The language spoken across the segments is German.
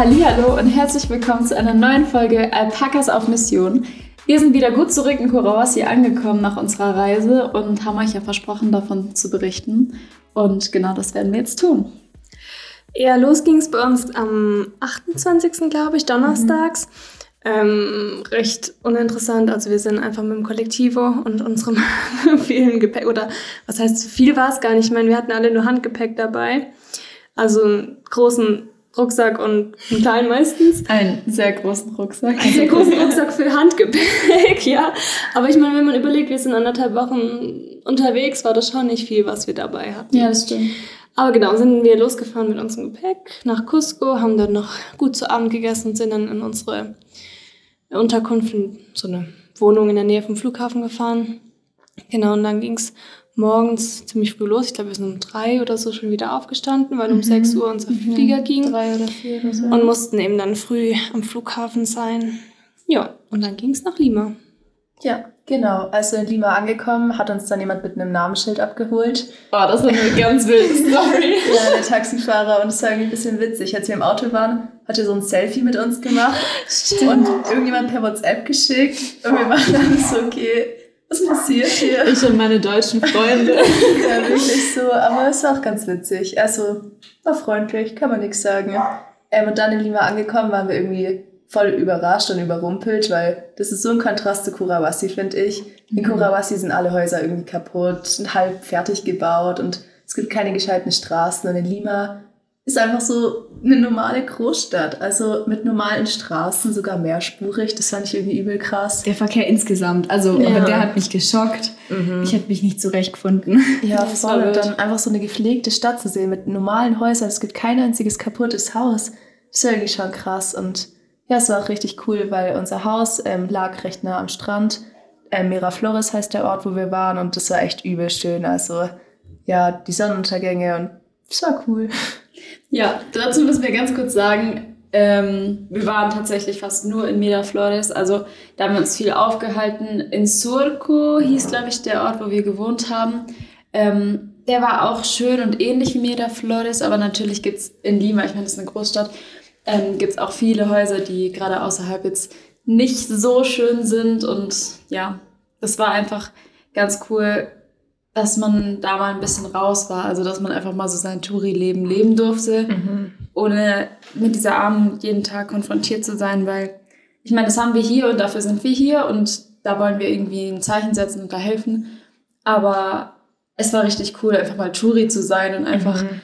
Hallihallo und herzlich willkommen zu einer neuen Folge Alpakas auf Mission. Wir sind wieder gut zurück in Kurawasi angekommen nach unserer Reise und haben euch ja versprochen, davon zu berichten. Und genau das werden wir jetzt tun. Ja, los ging es bei uns am 28. glaube ich, donnerstags. Mhm. Ähm, recht uninteressant. Also wir sind einfach mit dem Kollektivo und unserem vielen Gepäck, oder was heißt viel war es gar nicht. Ich meine, wir hatten alle nur Handgepäck dabei. Also großen Rucksack und einen kleinen meistens. Einen sehr großen Rucksack. Einen sehr großen Rucksack für Handgepäck, ja. Aber ich meine, wenn man überlegt, wir sind anderthalb Wochen unterwegs, war das schon nicht viel, was wir dabei hatten. Ja, das stimmt. Aber genau, sind wir losgefahren mit unserem Gepäck nach Cusco, haben dann noch gut zu Abend gegessen und sind dann in unsere Unterkunft, in so eine Wohnung in der Nähe vom Flughafen gefahren. Genau, und dann ging es morgens ziemlich früh los. Ich glaube, wir sind um drei oder so schon wieder aufgestanden, weil um mhm. sechs Uhr unser mhm. Flieger ging. Drei oder vier oder so. Und mussten eben dann früh am Flughafen sein. Ja, und dann ging es nach Lima. Ja, genau. Also in Lima angekommen, hat uns dann jemand mit einem Namensschild abgeholt. Oh, das ist eine ganz wilde Story. ja, der Taxifahrer. Und es war irgendwie ein bisschen witzig. Als wir im Auto waren, hat er so ein Selfie mit uns gemacht. Stimmt. Und irgendjemand per WhatsApp geschickt. Und wir waren dann so, okay, was passiert hier? Ich und meine deutschen Freunde. ja, wirklich so. Aber es war auch ganz witzig. Also, war freundlich, kann man nichts sagen. Ähm, und dann in Lima angekommen, waren wir irgendwie voll überrascht und überrumpelt, weil das ist so ein Kontrast zu Kurawasi, finde ich. In mhm. Kurawasi sind alle Häuser irgendwie kaputt, halb fertig gebaut und es gibt keine gescheiten Straßen. Und in Lima ist einfach so eine normale Großstadt. Also mit normalen Straßen, sogar mehrspurig. Das fand ich irgendwie übel krass. Der Verkehr insgesamt. Also, ja. aber der hat mich geschockt. Mhm. Ich hätte mich nicht zurechtgefunden. Ja, voll. Und dann einfach so eine gepflegte Stadt zu sehen mit normalen Häusern. Es gibt kein einziges kaputtes Haus. Das ist irgendwie schon krass. Und ja, es war auch richtig cool, weil unser Haus ähm, lag recht nah am Strand. Ähm, Miraflores heißt der Ort, wo wir waren. Und das war echt übel schön. Also, ja, die Sonnenuntergänge und es war cool. Ja, dazu müssen wir ganz kurz sagen, ähm, wir waren tatsächlich fast nur in Miraflores, also da haben wir uns viel aufgehalten. In Surco hieß, glaube ich, der Ort, wo wir gewohnt haben. Ähm, der war auch schön und ähnlich wie Miraflores, aber natürlich gibt es in Lima, ich meine, das ist eine Großstadt, ähm, gibt es auch viele Häuser, die gerade außerhalb jetzt nicht so schön sind und ja, das war einfach ganz cool, dass man da mal ein bisschen raus war, also dass man einfach mal so sein Touri-Leben leben durfte, mhm. ohne mit dieser Armut jeden Tag konfrontiert zu sein, weil ich meine, das haben wir hier und dafür sind wir hier und da wollen wir irgendwie ein Zeichen setzen und da helfen. Aber es war richtig cool, einfach mal Touri zu sein und einfach mhm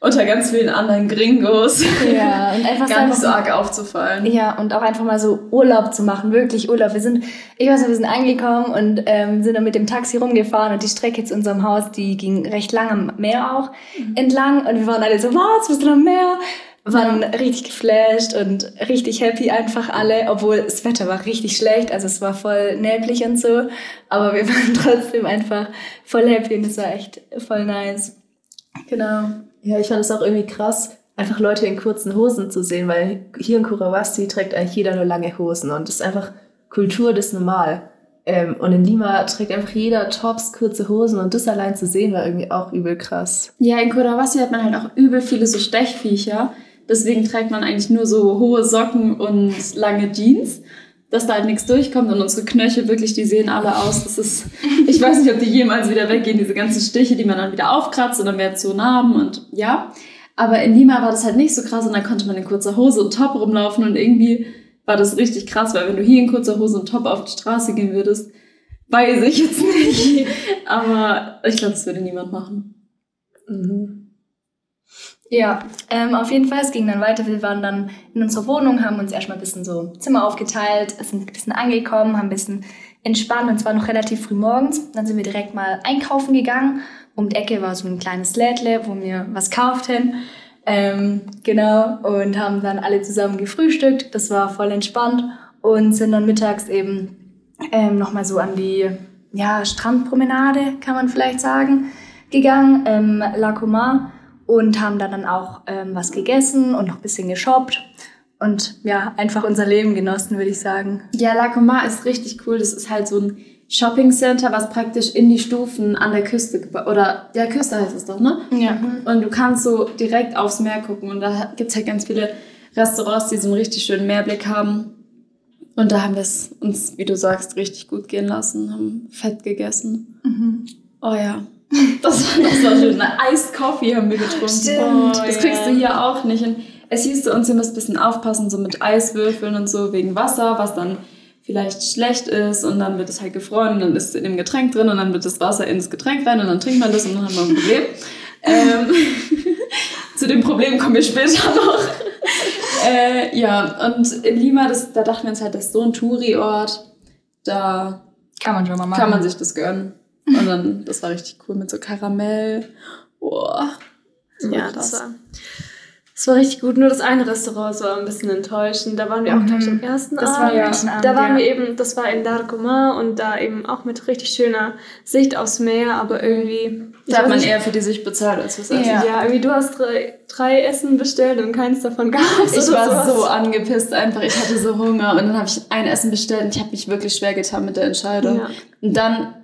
unter ganz vielen anderen Gringos. Ja, und einfach nicht so arg aufzufallen. Ja, und auch einfach mal so Urlaub zu machen, wirklich Urlaub. Wir sind, ich weiß nicht, wir sind angekommen und ähm, sind dann mit dem Taxi rumgefahren und die Strecke zu unserem Haus, die ging recht lang am Meer auch mhm. entlang und wir waren alle so, was, wir sind am Meer? waren ja. richtig geflasht und richtig happy einfach alle, obwohl das Wetter war richtig schlecht, also es war voll neblig und so, aber wir waren trotzdem einfach voll happy und es war echt voll nice. Genau. Ja, ich fand es auch irgendwie krass, einfach Leute in kurzen Hosen zu sehen, weil hier in Kurawasti trägt eigentlich jeder nur lange Hosen und das ist einfach Kultur, das ist normal. Ähm, und in Lima trägt einfach jeder Tops, kurze Hosen und das allein zu sehen war irgendwie auch übel krass. Ja, in Kurawasti hat man halt auch übel viele so Stechviecher. Deswegen trägt man eigentlich nur so hohe Socken und lange Jeans dass da halt nichts durchkommt und unsere Knöchel wirklich, die sehen alle aus. Das ist, ich weiß nicht, ob die jemals wieder weggehen, diese ganzen Stiche, die man dann wieder aufkratzt und dann werden so Narben und ja. Aber in Lima war das halt nicht so krass und dann konnte man in kurzer Hose und Top rumlaufen und irgendwie war das richtig krass, weil wenn du hier in kurzer Hose und Top auf die Straße gehen würdest, weiß ich jetzt nicht. Aber ich glaube, das würde niemand machen. Mhm. Ja, ähm, auf jeden Fall, es ging dann weiter. Wir waren dann in unserer Wohnung, haben uns erstmal ein bisschen so Zimmer aufgeteilt, sind ein bisschen angekommen, haben ein bisschen entspannt und zwar noch relativ früh morgens. Dann sind wir direkt mal einkaufen gegangen. Um die Ecke war so ein kleines Lädle, wo wir was kauften. Ähm, genau, und haben dann alle zusammen gefrühstückt. Das war voll entspannt und sind dann mittags eben ähm, nochmal so an die ja, Strandpromenade, kann man vielleicht sagen, gegangen, ähm, La Comar und haben da dann auch ähm, was gegessen und noch ein bisschen geshoppt und ja, einfach unser Leben genossen, würde ich sagen. Ja, La Comar ist richtig cool. Das ist halt so ein Shopping Center, was praktisch in die Stufen an der Küste oder der Küste heißt es doch, ne? Ja. Und du kannst so direkt aufs Meer gucken und da gibt's halt ganz viele Restaurants, die so einen richtig schönen Meerblick haben. Und da haben wir es uns, wie du sagst, richtig gut gehen lassen, haben fett gegessen. Mhm. Oh ja. Das war, das war schön. Iced Coffee haben wir getrunken. Stimmt. das kriegst du hier auch nicht. Und es hieß zu uns, ihr müsst ein bisschen aufpassen, so mit Eiswürfeln und so, wegen Wasser, was dann vielleicht schlecht ist und dann wird es halt gefroren und dann ist es in dem Getränk drin und dann wird das Wasser ins Getränk rein und dann trinkt man das und dann hat man ein Problem. ähm, zu dem Problem kommen wir später noch. äh, ja, und in Lima, das, da dachten wir uns halt, das ist so ein Touri-Ort, da Kann man schon mal machen. kann man sich das gönnen. Und dann, das war richtig cool mit so Karamell. Boah. Ja, das war, das war richtig gut. Nur das eine Restaurant war ein bisschen enttäuschend. Da waren wir auch Mhm. gleich am ersten Das war Abend. am ersten Abend, da waren ja. wir eben, das war in Larcomar und da eben auch mit richtig schöner Sicht aufs Meer, aber irgendwie. Da hat man nicht, eher für die Sicht bezahlt als fürs Essen. Ja. Ja, irgendwie du hast drei, drei Essen bestellt und keins davon gab es. Ich war so angepisst einfach. Ich hatte so Hunger und dann habe ich ein Essen bestellt und ich habe mich wirklich schwer getan mit der Entscheidung. Ja. Und dann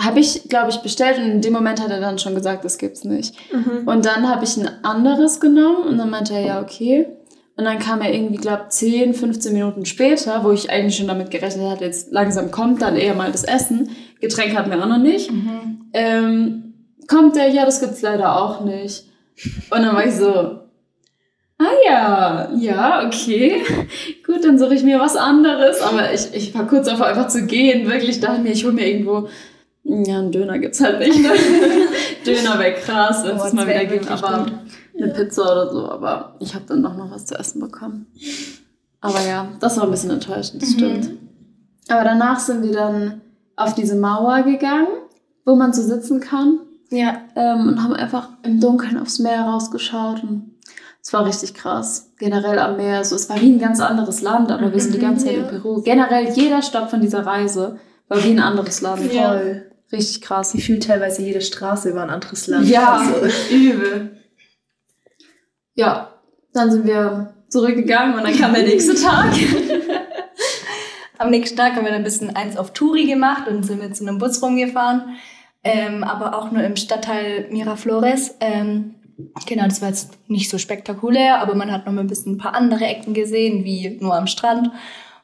habe ich, glaube ich, bestellt und in dem Moment hat er dann schon gesagt, das gibt's nicht. Mhm. Und dann habe ich ein anderes genommen und dann meinte er, ja, okay. Und dann kam er irgendwie, glaube 10, 15 Minuten später, wo ich eigentlich schon damit gerechnet hatte, jetzt langsam kommt dann eher mal das Essen. Getränk hatten wir auch noch nicht. Mhm. Ähm, kommt der, ja, das gibt's leider auch nicht. Und dann war ich so, ah ja, ja, okay. Gut, dann suche ich mir was anderes. Aber ich, ich war kurz davor, einfach zu gehen. Wirklich dachte mir, ich hole mir irgendwo, ja, einen Döner gibt's halt nicht. Ne? Döner wäre krass, wenn Oh, es mal wieder gibt. Aber eine Pizza oder so. Aber ich habe dann doch noch was zu essen bekommen. Aber ja, das war ein bisschen enttäuschend, das Mhm. stimmt. Aber danach sind wir dann auf diese Mauer gegangen, wo man so sitzen kann Ja. ähm, und haben einfach im Dunkeln aufs Meer rausgeschaut und es war richtig krass. Generell am Meer, so es war wie ein ganz anderes Land, aber wir sind die ganze Zeit in Peru. Generell jeder Stopp von dieser Reise war wie ein anderes Land. Ja. Voll. Richtig krass. Gefühlt teilweise jede Straße war ein anderes Land. Ja, Also, übel. Ja, dann sind wir zurückgegangen und dann kam der nächste Tag. Am nächsten Tag haben wir dann ein bisschen eins auf Touri gemacht und sind mit so einem Bus rumgefahren. Ähm, aber auch nur im Stadtteil Miraflores. Ähm, genau, das war jetzt nicht so spektakulär, aber man hat noch mal ein bisschen ein paar andere Ecken gesehen, wie nur am Strand.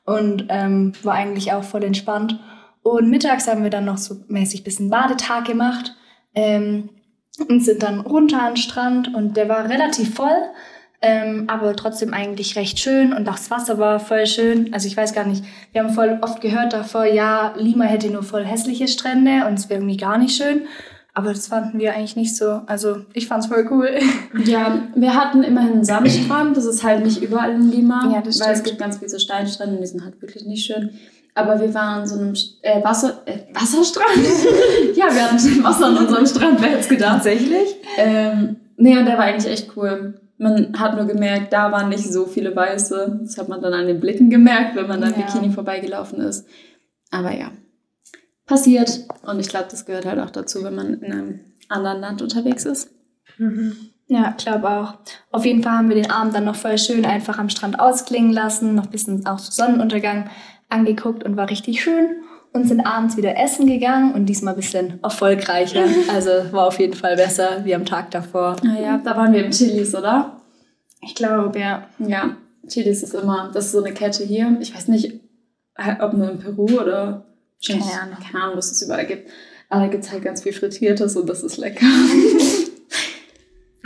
Und ähm, war eigentlich auch voll entspannt. Und mittags haben wir dann noch so mäßig ein bisschen Badetag gemacht. Ähm, und sind dann runter an den Strand und der war relativ voll. Ähm, aber trotzdem eigentlich recht schön und auch das Wasser war voll schön. Also ich weiß gar nicht, wir haben voll oft gehört davor, ja, Lima hätte nur voll hässliche Strände und es wäre irgendwie gar nicht schön. Aber das fanden wir eigentlich nicht so. Also ich fand's voll cool. Ja, wir hatten immerhin einen Sandstrand. Das ist halt nicht überall in Lima. Ja, das Weil es stimmt. gibt ganz viele so Steinstrände und die sind halt wirklich nicht schön. Aber wir waren an so einem äh, Wasser, äh, Wasserstrand. ja, wir hatten Wasser an unserem Strand, wer hätte es gedacht. Tatsächlich? Ähm, nee, und der war eigentlich echt cool. Man hat nur gemerkt, da waren nicht so viele Weiße. Das hat man dann an den Blicken gemerkt, wenn man dann Ja. Bikini vorbeigelaufen ist. Aber ja, passiert. Und ich glaube, das gehört halt auch dazu, wenn man in einem anderen Land unterwegs ist. Ja, glaube auch. Auf jeden Fall haben wir den Abend dann noch voll schön einfach am Strand ausklingen lassen, noch ein bisschen auch Sonnenuntergang angeguckt und war richtig schön. Und sind abends wieder essen gegangen und diesmal ein bisschen erfolgreicher. Also war auf jeden Fall besser wie am Tag davor. Naja, da waren wir im Chilis, oder? Ich glaube, ja. Ja, Chilis ist immer, das ist so eine Kette hier. Ich weiß nicht, ob nur in Peru oder Keine Ahnung. keine Ahnung, was es überall gibt. Aber da gibt es halt ganz viel Frittiertes und das ist lecker.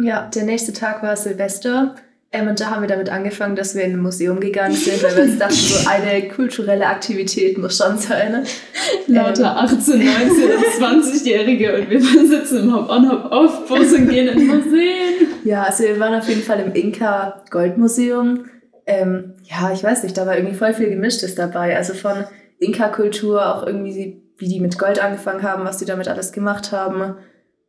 Ja, der nächste Tag war Silvester. Ähm, und da haben wir damit angefangen, dass wir in ein Museum gegangen sind, weil wir uns dachten, so eine kulturelle Aktivität muss schon sein. Lauter 18, 19 und 20-Jährige und wir sitzen im Hop-on-Hop-off-Bus und gehen in Museen. Ja, also wir waren auf jeden Fall im Inka Goldmuseum. Ähm, ja, ich weiß nicht, da war irgendwie voll viel Gemischtes dabei. Also von Inka-Kultur, auch irgendwie, wie die mit Gold angefangen haben, was die damit alles gemacht haben.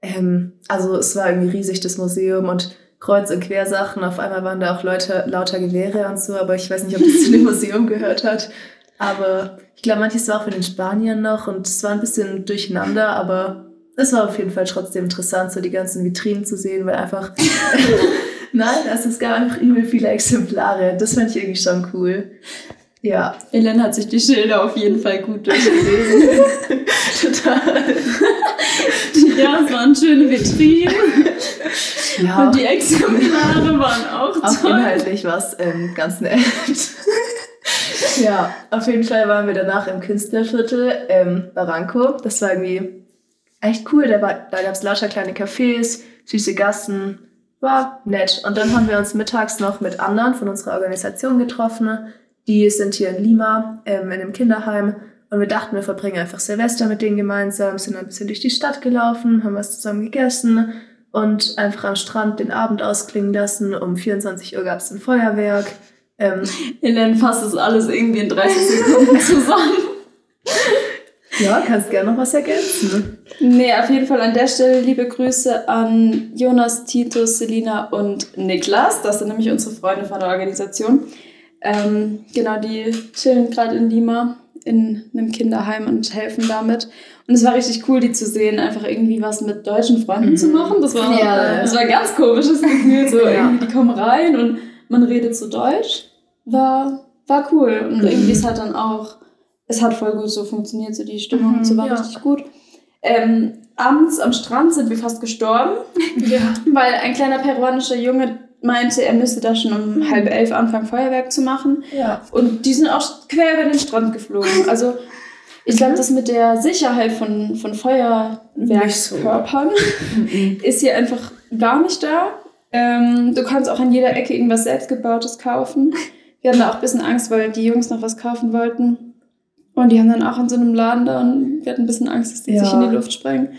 Ähm, also es war irgendwie riesig, das Museum und Kreuz- und Quersachen. Auf einmal waren da auch Leute, lauter Gewehre und so, aber ich weiß nicht, ob das zu dem Museum gehört hat. Aber ich glaube, manches war auch von den Spaniern noch und es war ein bisschen durcheinander, aber es war auf jeden Fall trotzdem interessant, so die ganzen Vitrinen zu sehen, weil einfach Nein, also es gab einfach übel viele Exemplare. Das fand ich irgendwie schon cool. Ja, Ellen hat sich die Schilder auf jeden Fall gut durchgelesen. total. ja, es waren schöne Vitrinen. Ja. Und die Exemplare waren auch Auch toll. inhaltlich was ähm, ganz nett. ja, auf jeden Fall waren wir danach im Künstlerviertel ähm, Barranco. Das war irgendwie echt cool. Da, war- da gab es lauter kleine Cafés, süße Gassen. War nett. Und dann haben wir uns mittags noch mit anderen von unserer Organisation getroffen. Die sind hier in Lima, ähm, in einem Kinderheim. Und wir dachten, wir verbringen einfach Silvester mit denen gemeinsam, sind ein bisschen durch die Stadt gelaufen, haben was zusammen gegessen und einfach am Strand den Abend ausklingen lassen. Um 24 Uhr gab es ein Feuerwerk. Ähm, Helen fasst das alles irgendwie in 30 Sekunden zusammen. ja, kannst gerne noch was ergänzen. Nee, auf jeden Fall an der Stelle liebe Grüße an Jonas, Titus, Selina und Niklas. Das sind nämlich unsere Freunde von der Organisation. Ähm, genau, die chillen gerade in Lima in einem Kinderheim und helfen damit. Und es war richtig cool, die zu sehen, einfach irgendwie was mit deutschen Freunden zu machen. Das war, Ja. das war ein ganz komisches Gefühl. So Ja. die kommen rein und man redet so Deutsch. War, war cool. Und irgendwie ist halt dann auch, es hat voll gut so funktioniert, so die Stimmung und so war ja. richtig gut. Ähm, abends am Strand sind wir fast gestorben, weil ein kleiner peruanischer Junge meinte, er müsste da schon um halb elf anfangen, Feuerwerk zu machen. Ja. Und die sind auch quer über den Strand geflogen. Also ich glaube, das mit der Sicherheit von, von Feuerwerkskörpern ist hier einfach gar nicht da. Ähm, du kannst auch an jeder Ecke irgendwas selbstgebautes kaufen. Wir hatten da auch ein bisschen Angst, weil die Jungs noch was kaufen wollten. Und die haben dann auch in so einem Laden da und wir hatten ein bisschen Angst, dass die Ja. sich in die Luft sprengen.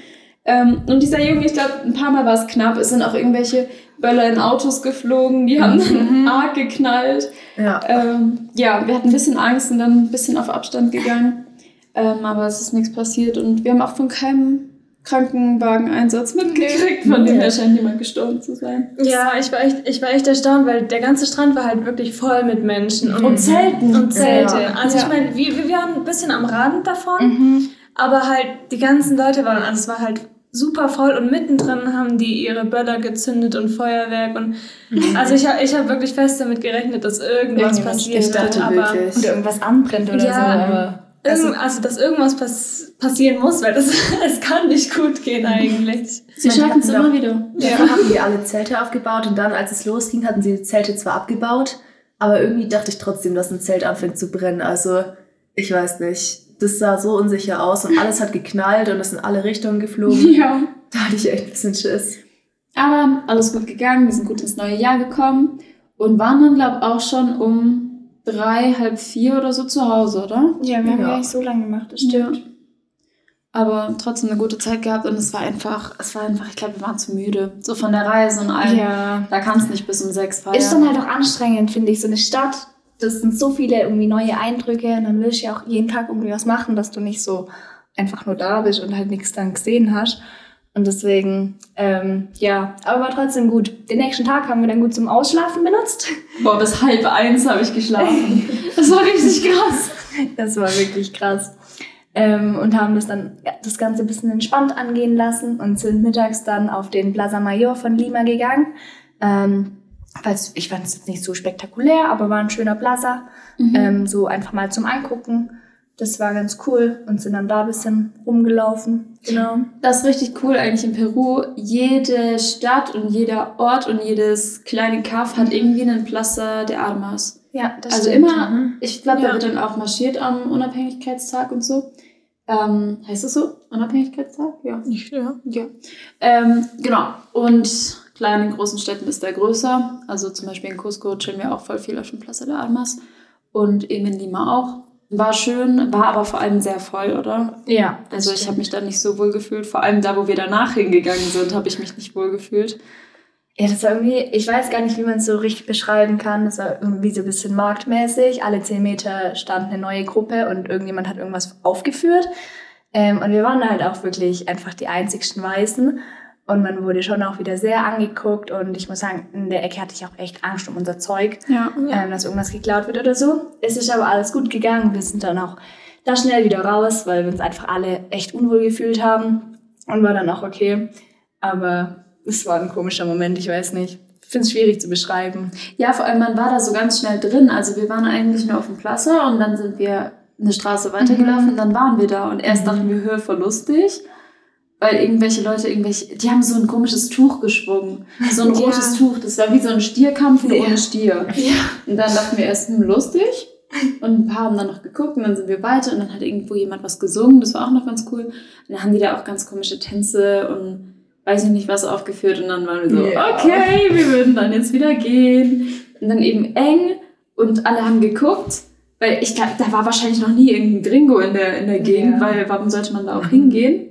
Ähm, und dieser Junge, ich glaube, ein paar Mal war es knapp. Es sind auch irgendwelche Böller in Autos geflogen, die haben dann arg geknallt. Ja. Ähm, ja, wir hatten ein bisschen Angst und dann ein bisschen auf Abstand gegangen. Ähm, aber es ist nichts passiert und wir haben auch von keinem Krankenwageneinsatz mitgekriegt, von dem Ja. scheint niemand gestorben zu sein. Ja, ich war, echt, ich war echt erstaunt, weil der ganze Strand war halt wirklich voll mit Menschen. Und, Und Zelten. Und Zelte. Ja. Also ich Ja. meine, wir, wir waren ein bisschen am Rand davon, Mhm. aber halt die ganzen Leute waren, also es war halt super voll und mittendrin haben die ihre Böller gezündet und Feuerwerk und also ich habe ich hab wirklich fest damit gerechnet, dass irgendwas Irgendwas- passiert ich dachte wird, aber wirklich. Oder irgendwas anbrennt oder Ja. so. Aber irgend, also dass irgendwas pass passieren muss, weil das es kann nicht gut gehen eigentlich. Sie schaffen es immer wieder. Davor hatten die alle Zelte aufgebaut und dann, als es losging, hatten sie die Zelte zwar abgebaut, aber irgendwie dachte ich trotzdem, dass ein Zelt anfängt zu brennen. Also, ich weiß nicht. Das sah so unsicher aus und alles hat geknallt und es in alle Richtungen geflogen. Ja. Da hatte ich echt ein bisschen Schiss. Aber alles gut gegangen, wir sind gut ins neue Jahr gekommen und waren dann, glaube ich, auch schon um drei, halb vier oder so zu Hause, oder? ja, wir haben Ja. nicht so lange gemacht, das Ja. stimmt. Aber trotzdem eine gute Zeit gehabt und es war einfach, es war einfach, ich glaube, wir waren zu müde. So von der Reise und allem. Ja. Da kannst du nicht bis um sechs feiern. Ist dann halt auch anstrengend, finde ich, so eine Stadt. Das sind so viele irgendwie neue Eindrücke und dann willst du ja auch jeden Tag irgendwie was machen, dass du nicht so einfach nur da bist und halt nichts dann gesehen hast. Und deswegen, ähm, ja, aber war trotzdem gut. Den nächsten Tag haben wir dann gut zum Ausschlafen benutzt. Boah, bis halb eins habe ich geschlafen. Das war richtig krass. Das war wirklich krass. Ähm, und haben das dann ja, das Ganze ein bisschen entspannt angehen lassen und sind mittags dann auf den Plaza Mayor von Lima gegangen. Ähm, ich fand es jetzt nicht so spektakulär, aber war ein schöner Plaza. Ähm, so einfach mal zum Angucken. Das war ganz cool und sind dann da ein bisschen rumgelaufen. Genau. Das ist richtig cool eigentlich in Peru. Jede Stadt und jeder Ort und jedes kleine Kaff hat irgendwie einen Plaza de Armas. Ja, das also stimmt. immer, Mhm. ich glaube, da Ja. wird dann auch marschiert am Unabhängigkeitstag und so. Ähm, heißt das so? Unabhängigkeitstag? Ja. Ja. Ja. Ähm, genau. Und klar, in den großen Städten ist der größer. Also zum Beispiel in Cusco chillen wir auch voll viel auf dem Plaza de Armas. Und eben in Lima auch. War schön, war aber vor allem sehr voll, oder? Ja, Also ich habe mich da nicht so wohl gefühlt. Vor allem da, wo wir danach hingegangen sind, habe ich mich nicht wohl gefühlt. Ja, das war irgendwie, ich weiß gar nicht, wie man es so richtig beschreiben kann. Das war irgendwie so ein bisschen marktmäßig. Alle zehn Meter stand eine neue Gruppe und irgendjemand hat irgendwas aufgeführt. Ähm, und wir waren da halt auch wirklich einfach die einzigsten Weißen. Und man wurde schon auch wieder sehr angeguckt. Und ich muss sagen, in der Ecke hatte ich auch echt Angst um unser Zeug, Ja. ähm, dass irgendwas geklaut wird oder so. Es ist aber alles gut gegangen. Wir sind dann auch da schnell wieder raus, weil wir uns einfach alle echt unwohl gefühlt haben. Und war dann auch okay. Aber es war ein komischer Moment, ich weiß nicht. Ich finde es schwierig zu beschreiben. Ja, vor allem man war da so ganz schnell drin. Also wir waren eigentlich nur auf dem Plaza und dann sind wir eine Straße weitergelaufen und dann waren wir da. Und erst dachten wir, hör, voll lustig. Weil irgendwelche Leute irgendwelche, die haben so ein komisches Tuch geschwungen. So ein Ja. rotes Tuch. Das war wie so ein Stierkampf nur Ja. ohne Stier. Ja. Und dann dachten wir erst, hm, lustig. Und ein paar haben dann noch geguckt und dann sind wir weiter und dann hat irgendwo jemand was gesungen. Das war auch noch ganz cool. Und dann haben die da auch ganz komische Tänze und weiß ich nicht was aufgeführt. Und dann waren wir so, Ja. okay, wir würden dann jetzt wieder gehen. Und dann eben eng und alle haben geguckt. Weil ich glaube, da war wahrscheinlich noch nie irgendein Gringo in der, in der Gegend, weil warum sollte man da auch hingehen?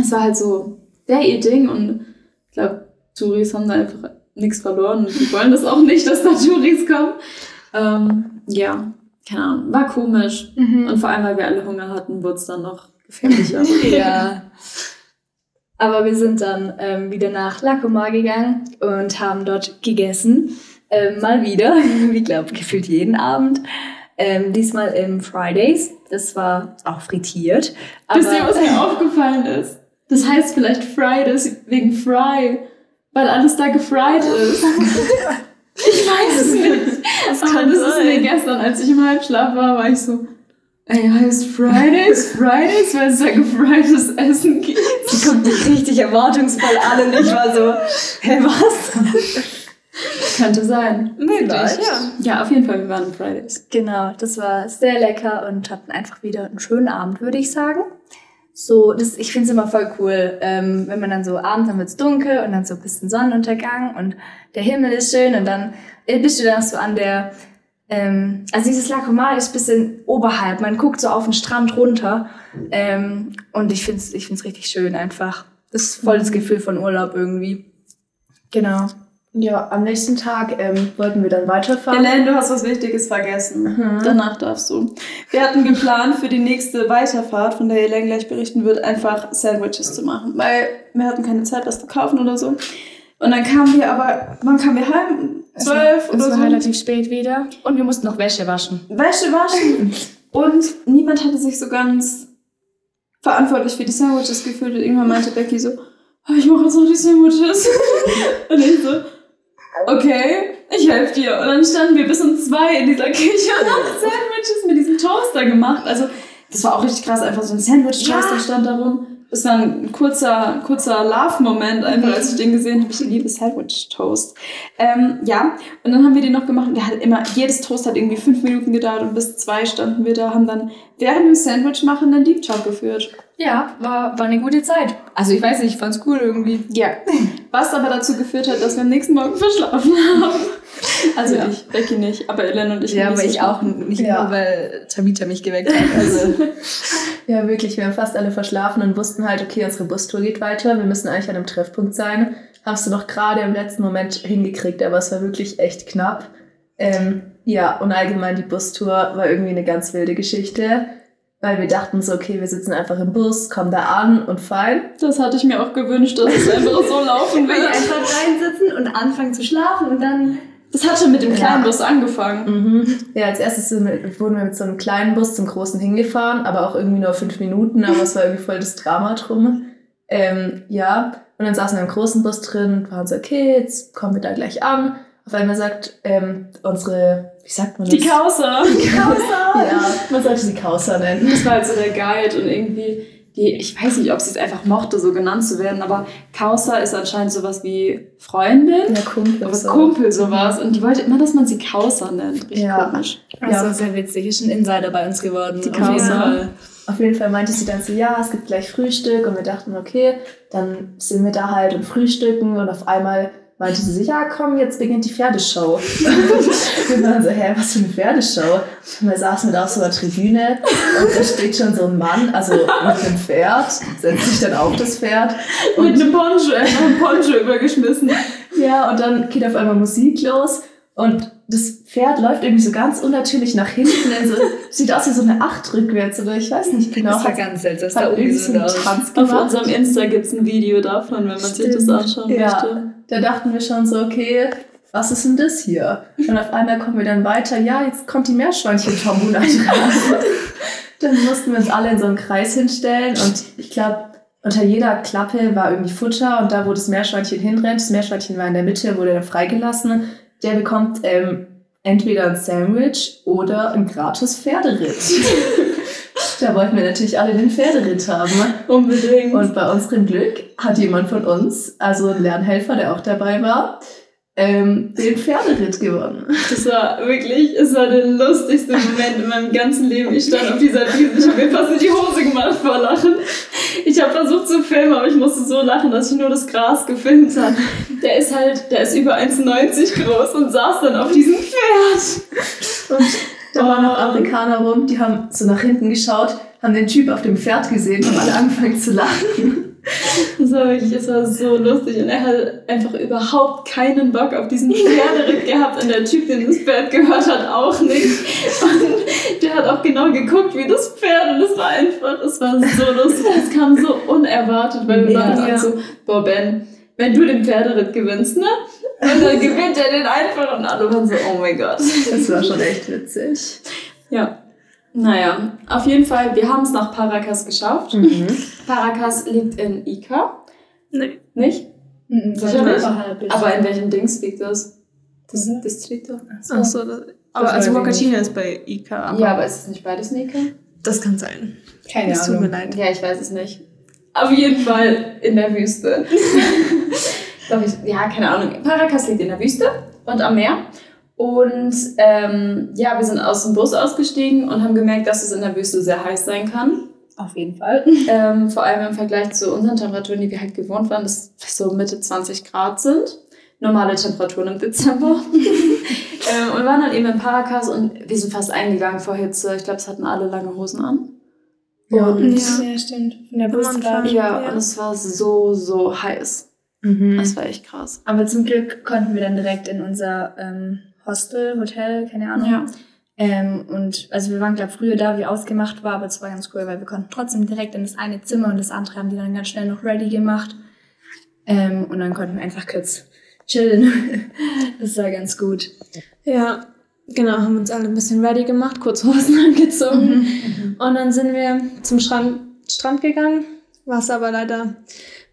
Es war halt so der ihr Ding und ich glaube, Touris haben da einfach nichts verloren und die wollen das auch nicht, dass da Touris kommen. Ähm, ja, keine Ahnung, war komisch. Mhm. Und vor allem, weil wir alle Hunger hatten, wurde es dann noch gefährlicher. Ja. Aber wir sind dann ähm, wieder nach Lacomar gegangen und haben dort gegessen. Ähm, mal wieder, wie glaube gefühlt jeden Abend. Ähm, diesmal im Fridays. Das war auch frittiert. Wisst ihr, was mir aufgefallen ist? Das heißt vielleicht Fridays wegen Fry, weil alles da gefried ist. ich weiß es nicht. Das Aber kann das ist mir sein. gestern, als ich im Halbschlaf war, war ich so, ey, heißt Fridays, Fridays, weil es da gefrites Essen gibt. Sie guckt mich richtig erwartungsvoll an und ich war so, hä, was? Könnte sein. Möglich, ja. Ja, auf jeden Fall, wir waren Fridays. Genau, das war sehr lecker und hatten einfach wieder einen schönen Abend, würde ich sagen. So, das, ich finde es immer voll cool, ähm, wenn man dann so abends, dann wird's dunkel und dann so ein bisschen Sonnenuntergang und der Himmel ist schön und dann äh, bist du dann so an der, ähm, also dieses Lacomar ist ein bisschen oberhalb, man guckt so auf den Strand runter ähm, und ich finde es ich find's richtig schön einfach. Das ist voll das Gefühl von Urlaub irgendwie. Genau. Ja, am nächsten Tag ähm, wollten wir dann weiterfahren. Elaine, du hast was Wichtiges vergessen. Mhm. Danach darfst du. Wir hatten geplant, für die nächste Weiterfahrt, von der Elaine gleich berichten wird, einfach Sandwiches zu machen. Weil wir hatten keine Zeit, was zu kaufen oder so. Und dann kamen wir aber, wann kamen wir heim? Zwölf Es oder war so. relativ spät wieder und wir mussten noch Wäsche waschen. Wäsche waschen. Und niemand hatte sich so ganz verantwortlich für die Sandwiches gefühlt. Und irgendwann meinte Becky so, "Ah, ich mache jetzt noch die Sandwiches. und ich so, okay, ich helfe dir. Und dann standen wir bis um zwei in dieser Küche und haben Sandwiches mit diesem Toaster gemacht. Also das war auch richtig krass, einfach so ein Sandwich-Toaster Ja. stand da rum. Das war ein kurzer, kurzer Love-Moment einfach, als ich den gesehen habe. Ich liebe Sandwich-Toast. Ähm, ja, und dann haben wir den noch gemacht der hat immer, jedes Toast hat irgendwie fünf Minuten gedauert und bis zwei standen wir da, haben dann während dem Sandwich machen dann Deep Talk geführt. Ja, war, war eine gute Zeit. Also ich weiß nicht, ich fand's cool irgendwie. Ja. Was aber dazu geführt hat, dass wir am nächsten Morgen verschlafen haben. Also Ja. ich, Becky nicht, aber Ellen und ich Ja, haben aber ich auch nicht Ja. nur, weil Tamita mich geweckt hat. Also Ja, wirklich. Wir haben fast alle verschlafen und wussten halt, okay, unsere Bustour geht weiter. Wir müssen eigentlich an einem Treffpunkt sein. Hast du noch gerade im letzten Moment hingekriegt, aber es war wirklich echt knapp. Ähm, ja, und allgemein die Bustour war irgendwie eine ganz wilde Geschichte, weil wir dachten so, okay, wir sitzen einfach im Bus, kommen da an und fein. Das hatte ich mir auch gewünscht, dass es einfach so laufen wird. einfach reinsitzen und anfangen zu schlafen und dann. Das hat schon mit dem kleinen Ja. Bus angefangen. Mhm. Ja, als erstes wir, wurden wir mit so einem kleinen Bus zum großen hingefahren, aber auch irgendwie nur fünf Minuten, aber es war irgendwie voll das Drama drum. Ähm, ja, und dann saßen wir im großen Bus drin waren so, okay, jetzt kommen wir da gleich an. Auf einmal sagt ähm, unsere, wie sagt man das? Die Kausa. Ja, man sollte sie Kausa nennen. Das war halt so der Guide und irgendwie, die, ich weiß nicht, ob sie es einfach mochte, so genannt zu werden, aber Kausa ist anscheinend sowas wie Freundin. Ja, Kumpel. Oder so. Kumpel sowas. Und die wollte immer, dass man sie Kausa nennt. Richtig Ja. komisch. Also sehr witzig, ist ein Insider bei uns geworden. Die auf jeden Kausa. Fall. Auf jeden Fall meinte sie dann so, ja, es gibt gleich Frühstück und wir dachten, okay, dann sind wir da halt und frühstücken und auf einmal meinte sie so, ja, komm, jetzt beginnt die Pferdeshow. wir waren so, hä, was für eine Pferdeshow? Und wir saßen da auf so einer Tribüne und da steht schon so ein Mann, also mit einem Pferd, setzt sich dann auf das Pferd Mit und einem Poncho, einfach ein Poncho übergeschmissen. ja, und dann geht auf einmal Musik los und das Pferd läuft irgendwie so ganz unnatürlich nach hinten. In so, sieht aus wie so eine Acht rückwärts oder ich weiß nicht genau. Das war ganz seltsam. Das hat irgendwie so einen. Tanz Auf unserem Insta gibt es ein Video davon, wenn man sich das Stimmt. anschauen Ja. möchte. Da dachten wir schon so, okay, was ist denn das hier? Und auf einmal kommen wir dann weiter, ja, jetzt kommt die Meerschweinchen-Tombola dann mussten wir uns alle in so einen Kreis hinstellen und ich glaube, unter jeder Klappe war irgendwie Futter und da, wo das Meerschweinchen hinrennt, das Meerschweinchen war in der Mitte, wurde dann freigelassen. Der bekommt ähm, entweder ein Sandwich oder ein gratis Pferderitt. Da wollten wir natürlich alle den Pferderitt haben. Unbedingt. Und bei unserem Glück hat jemand von uns, also ein Lernhelfer, der auch dabei war, ähm, den Pferderitt gewonnen. Das war wirklich, es war der lustigste Moment in meinem ganzen Leben. Ich stand auf dieser Wiese, ich habe mir fast in die Hose gemacht vor Lachen. Ich habe versucht zu filmen, aber ich musste so lachen, dass ich nur das Gras gefilmt habe. Der ist halt, der ist über 1,90 groß und saß dann auf diesem Pferd. Und da waren noch Amerikaner rum, die haben so nach hinten geschaut, haben den Typ auf dem Pferd gesehen und alle angefangen zu lachen. Das war wirklich, es war so lustig und er hat einfach überhaupt keinen Bock auf diesen Pferderitt gehabt und der Typ, den das Pferd gehört hat, auch nicht. Und der hat auch genau geguckt wie das Pferd und es war einfach, es war so lustig, es kam so unerwartet, weil wir Ja. waren so, boah Ben, wenn du den Pferderitt gewinnst, ne? Und dann gewinnt er den einfach und alle waren so, oh mein Gott. Das war schon echt witzig. Ja. Naja, auf jeden Fall, wir haben es nach Paracas geschafft. Paracas liegt in Ica. Nee. Nicht? Mhm, Sicher nicht? Aber in welchem Dings liegt das? Das Mhm. Distrito? Ach so, das, aber also Mokatino ist bei Ika. Aber Ja, aber ist es nicht beides in Ica? Das kann sein. Keine Es tut mir leid. Ja, ich weiß es nicht. Auf jeden Fall in der Wüste. Doch ich, ja, keine Ahnung. Paracas liegt in der Wüste und am Meer. Und ähm, ja, wir sind aus dem Bus ausgestiegen und haben gemerkt, dass es in der Wüste sehr heiß sein kann. Auf jeden Fall. Ähm, vor allem im Vergleich zu unseren Temperaturen, die wir halt gewohnt waren, dass so Mitte 20 Grad sind. Normale Temperaturen im Dezember. ähm, und wir waren dann eben in Paracas und wir sind fast eingegangen vor Hitze. Ich glaube, es hatten alle lange Hosen an. Ja. Und Ja. Ja, stimmt. Von der Busfahrt. Ja, Ja. und es war so, so heiß. Mhm. Das war echt krass. Aber zum Glück konnten wir dann direkt in unser ähm, Hostel, Hotel, keine Ahnung. Ähm, und also wir waren, glaube früher da, wie ausgemacht war, aber es war ganz cool, weil wir konnten trotzdem direkt in das eine Zimmer und das andere haben die dann ganz schnell noch ready gemacht. Ähm, und dann konnten wir einfach kurz chillen. das war ganz gut. Ja, genau, haben uns alle ein bisschen ready gemacht, kurz Hosen angezogen. Und dann sind wir zum Strand, Strand gegangen, was aber leider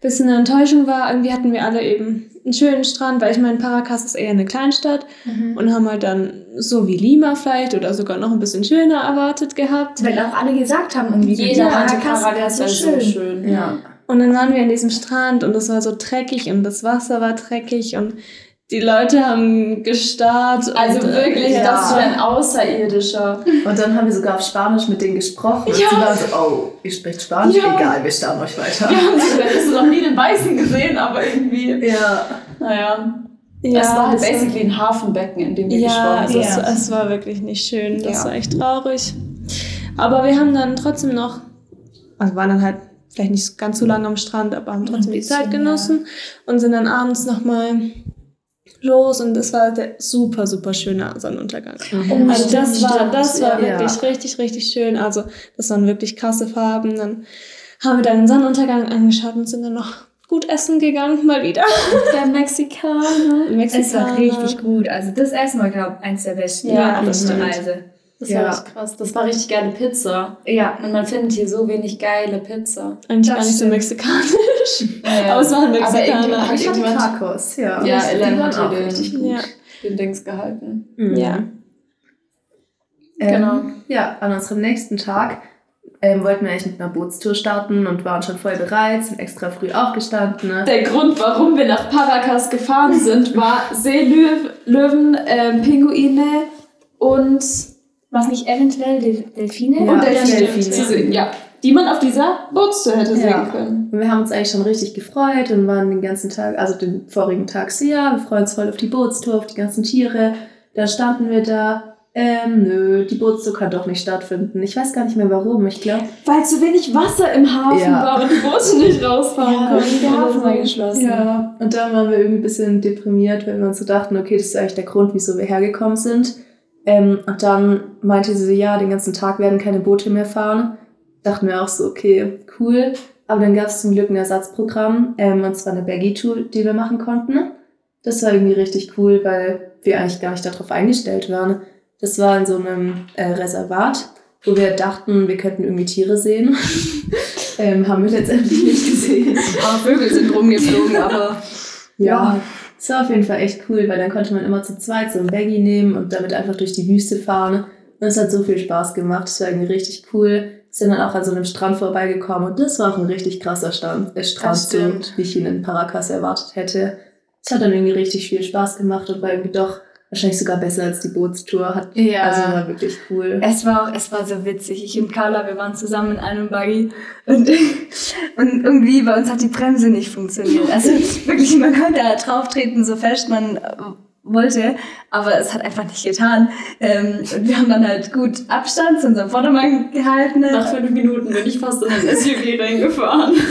bisschen eine Enttäuschung war. Irgendwie hatten wir alle eben einen schönen Strand, weil ich meine, Paracas ist eher eine Kleinstadt und haben halt dann so wie Lima vielleicht oder sogar noch ein bisschen schöner erwartet gehabt. Weil auch alle gesagt haben, irgendwie Jeder meinte, Paracas Paracas wäre wäre so schön. Ja. Und dann waren wir an diesem Strand und es war so dreckig und das Wasser war dreckig und die Leute haben gestarrt. Also und, äh, wirklich, Ja. das ist ein Außerirdischer. Und dann haben wir sogar auf Spanisch mit denen gesprochen. Und Ja. sie waren so, oh, ihr spricht Spanisch? Ja. Egal, wir starren euch weiter. Wir haben so, noch nie den Weißen gesehen, aber irgendwie, Ja. naja. Ja, es war halt basically ein Hafenbecken, in dem wir Ja, geschwommen es, sind. Ja. es war wirklich nicht schön. Das Ja. war echt traurig. Aber wir haben dann trotzdem noch, also waren dann halt vielleicht nicht ganz so lange am Strand, aber haben trotzdem die bisschen, Zeit genossen und sind dann abends nochmal los und das war der super, super schöne Sonnenuntergang. Mhm. Also das war, stimmt, das war ja. wirklich richtig, richtig schön. Also das waren wirklich krasse Farben. Dann haben wir dann den Sonnenuntergang angeschaut und sind dann noch gut essen gegangen, mal wieder. Der Mexikaner. Es war richtig gut. Also das Essen war, glaube ich, eins der besten Ja, auf stimmt. Reise. Das Ja. war echt krass. Das war richtig geile Pizza. Ja. Und man findet hier so wenig geile Pizza. Eigentlich Das gar nicht so stimmt. Mexikanisch. Ja. Aber es waren Aber irgendwie Mexikaner. hatte irgendjemand Tacos, ja. Ja, Ellen hat auch hier den- richtig gut. Ja. den Dings gehalten. Mhm. Ja. Ähm, Genau. Ja, an unserem nächsten Tag ähm, wollten wir eigentlich mit einer Bootstour starten und waren schon voll bereit, sind extra früh aufgestanden. Ne? Der Grund, warum wir nach Paracas gefahren sind, war Seelöwen, ähm, Pinguine und, Was nicht eventuell Del Delfine? Ja, und Delfine, Delfine. zu sehen. Ja, die man auf dieser Bootstour hätte sehen Ja. können. Und wir haben uns eigentlich schon richtig gefreut und waren den ganzen Tag, also den vorigen Tag ja, wir freuen uns voll auf die Bootstour, auf die ganzen Tiere. Dann standen wir da, ähm, nö, die Bootstour kann doch nicht stattfinden. Ich weiß gar nicht mehr warum, ich glaube. Weil zu wenig Wasser im Hafen Ja. war und die Boote nicht rausfahren Ja, konnten. der Hafen war geschlossen. Ja, und dann waren wir irgendwie ein bisschen deprimiert, weil wir uns so dachten, okay, das ist eigentlich der Grund, wieso wir hergekommen sind. Ähm, und dann meinte sie so, ja, den ganzen Tag werden keine Boote mehr fahren. Dachten wir auch so, okay, cool. Aber dann gab es zum Glück ein Ersatzprogramm, ähm, und zwar eine Baggy-Tour, die wir machen konnten. Das war irgendwie richtig cool, weil wir eigentlich gar nicht darauf eingestellt waren. Das war in so einem äh, Reservat, wo wir dachten, wir könnten irgendwie Tiere sehen. ähm, haben wir letztendlich nicht gesehen. Aber Vögel sind rumgeflogen, aber Ja, es war auf jeden Fall echt cool, weil dann konnte man immer zu zweit so ein Baggy nehmen und damit einfach durch die Wüste fahren. Und es hat so viel Spaß gemacht. Es war irgendwie richtig cool. Sind dann auch an so einem Strand vorbeigekommen und das war auch ein richtig krasser Strand, äh, Strand so, wie ich ihn in Paracas erwartet hätte. Es hat dann irgendwie richtig viel Spaß gemacht und war irgendwie doch wahrscheinlich sogar besser als die Bootstour. Hat, Ja. Also war wirklich cool. Es war auch, es war so witzig. Ich und Carla, wir waren zusammen in einem Buggy und, und irgendwie bei uns hat die Bremse nicht funktioniert. Also wirklich, man konnte da drauf treten, so fest man wollte, aber es hat einfach nicht getan. Ähm, und wir haben dann halt gut Abstand zu unserem Vordermann gehalten. Nach fünf Minuten bin ich fast in ein SUV reingefahren.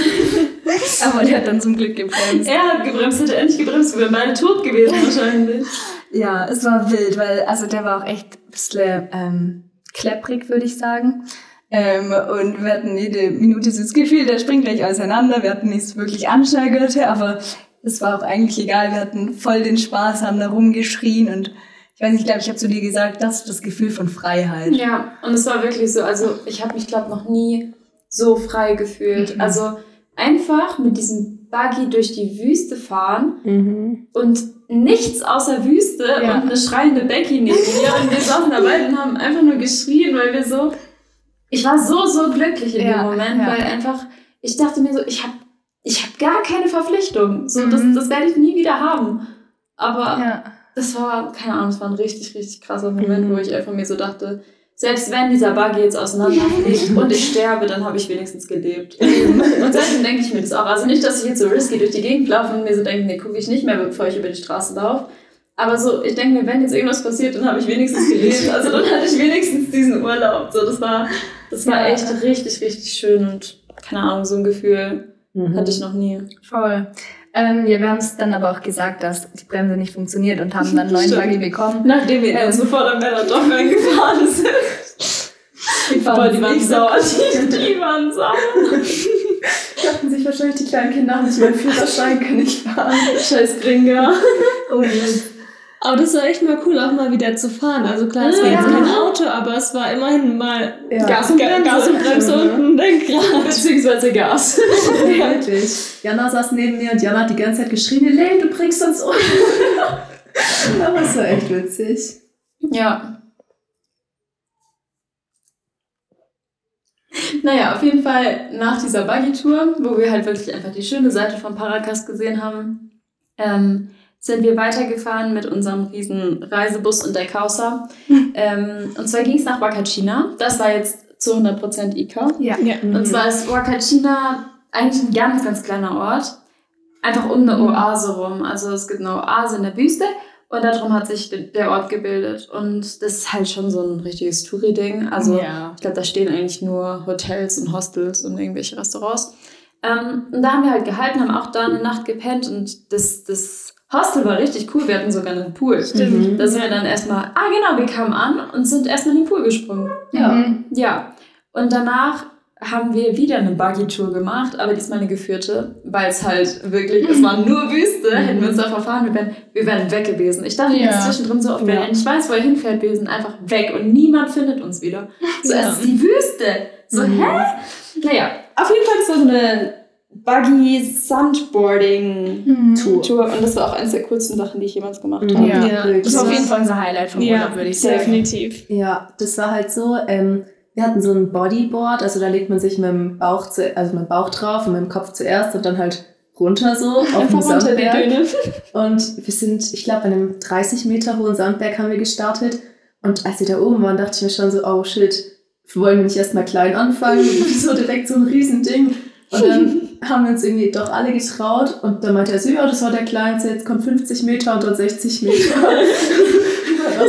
Aber der hat dann zum Glück gebremst. Er hat gebremst, hätte er nicht gebremst, wir wären beide tot gewesen wahrscheinlich. Ja, es war wild, weil also der war auch echt ein bisschen ähm, klepprig, würde ich sagen. Ähm, und wir hatten jede Minute so das Gefühl, der springt gleich auseinander. Wir hatten nicht so wirklich Anschnallgurte, aber es war auch eigentlich egal. Wir hatten voll den Spaß, haben da rumgeschrien und ich weiß nicht, ich glaube, ich habe zu dir gesagt, das ist das Gefühl von Freiheit. Ja, und es war wirklich so, also ich habe mich, glaube noch nie so frei gefühlt. Mhm. Also einfach mit diesem Buggy durch die Wüste fahren Mhm. und nichts außer Wüste Ja. und eine schreiende Becky neben mir und wir saßen dabei und haben einfach nur geschrien, weil wir so, ich war so, so glücklich in Ja, dem Moment, ja. weil einfach, ich dachte mir so, ich habe ich hab gar keine Verpflichtung. So, das, Mhm. das werde ich nie wieder haben. Aber Ja. das war, keine Ahnung, es war ein richtig, richtig krasser Moment, Mhm. wo ich einfach mir so dachte, selbst wenn dieser Buggy jetzt auseinanderfliegt und ich sterbe, dann habe ich wenigstens gelebt. und seitdem denke ich mir das auch. Also nicht, dass ich jetzt so risky durch die Gegend laufe und mir so denke, nee, gucke ich nicht mehr, bevor ich über die Straße laufe. Aber so, ich denke mir, wenn jetzt irgendwas passiert, dann habe ich wenigstens gelebt. Also dann hatte ich wenigstens diesen Urlaub. So, das war, das war echt richtig, richtig schön und keine Ahnung, so ein Gefühl Mhm. hatte ich noch nie. Voll. Ähm, ja, wir haben es dann aber auch gesagt, dass die Bremse nicht funktioniert und haben dann einen neuen Stimmt. Buggy bekommen. Nachdem wir Ähm. sofort am Bella doch reingefahren sind. Die die waren nicht sauer. Die, die waren sauer. Dachten sich wahrscheinlich die kleinen Kinder haben nicht meinen Führerschein, kann ich fahren. Scheiß Gringer. Oh, Aber das war echt mal cool, auch mal wieder zu fahren. Also klar, es war jetzt kein Auto, aber es war immerhin mal Ja. Gas und Bremse. Gas und Bremse und ein Lenkrad. Beziehungsweise Gas. Ja, wirklich. Jana saß neben mir und Jana hat die ganze Zeit geschrien, Elaine, du bringst uns um. Aber es war echt witzig. Ja. Naja, auf jeden Fall nach dieser Buggy-Tour, wo wir halt wirklich einfach die schöne Seite von Paracas gesehen haben, ähm, sind wir weitergefahren mit unserem riesen Reisebus und der Causa. ähm, und zwar ging es nach Wakachina. Das war jetzt zu 100% Ica. Ja. Ja. Und zwar ist Wakachina eigentlich ein ganz, ganz kleiner Ort. Einfach um eine Oase rum. Also es gibt eine Oase in der Wüste und darum hat sich de- der Ort gebildet. Und das ist halt schon so ein richtiges Touri-Ding. Also ja. ich glaube, da stehen eigentlich nur Hotels und Hostels und irgendwelche Restaurants. Ähm, und da haben wir halt gehalten, haben auch da eine Nacht gepennt und das, das Hostel war richtig cool. Wir hatten sogar einen Pool. Stimmt. Da sind wir dann erstmal, ah genau, wir kamen an und sind erstmal in den Pool gesprungen. Ja. Mhm. Ja, und danach haben wir wieder eine Buggy-Tour gemacht, aber diesmal eine geführte, weil es halt wirklich, es war nur Wüste, hätten wir uns da verfahren, wir wären, wir wären weg gewesen. Ich dachte Ja. jetzt zwischendrin so oft, wenn Ja. nicht weiß, wo er hinfährt, wir sind einfach weg und niemand findet uns wieder. So, es ist die Wüste. So, Mhm. hä? Naja, auf jeden Fall, das war so eine Buggy-Sandboarding-Tour Tour. und das war auch eines der coolsten Sachen, die ich jemals gemacht habe. Mhm. Ja. Ja. Das war auf jeden Fall unser Highlight vom Ja, Urlaub, würde ich sagen. definitiv. Ja, das war halt so, ähm, wir hatten so ein Bodyboard, also da legt man sich mit dem Bauch, zu, also mit dem Bauch drauf und mit dem Kopf zuerst und dann halt runter so auf die Sandberg. Und wir sind, ich glaube, an einem 30 Meter hohen Sandberg haben wir gestartet. Und als wir da oben waren, dachte ich mir schon so, oh shit, wollen wir nicht erstmal klein anfangen? Wieso direkt so ein Riesending? Und dann haben wir uns irgendwie doch alle getraut. Und dann meinte er so, ja, das war der kleinste, jetzt kommt 50 Meter und dann 60 Meter.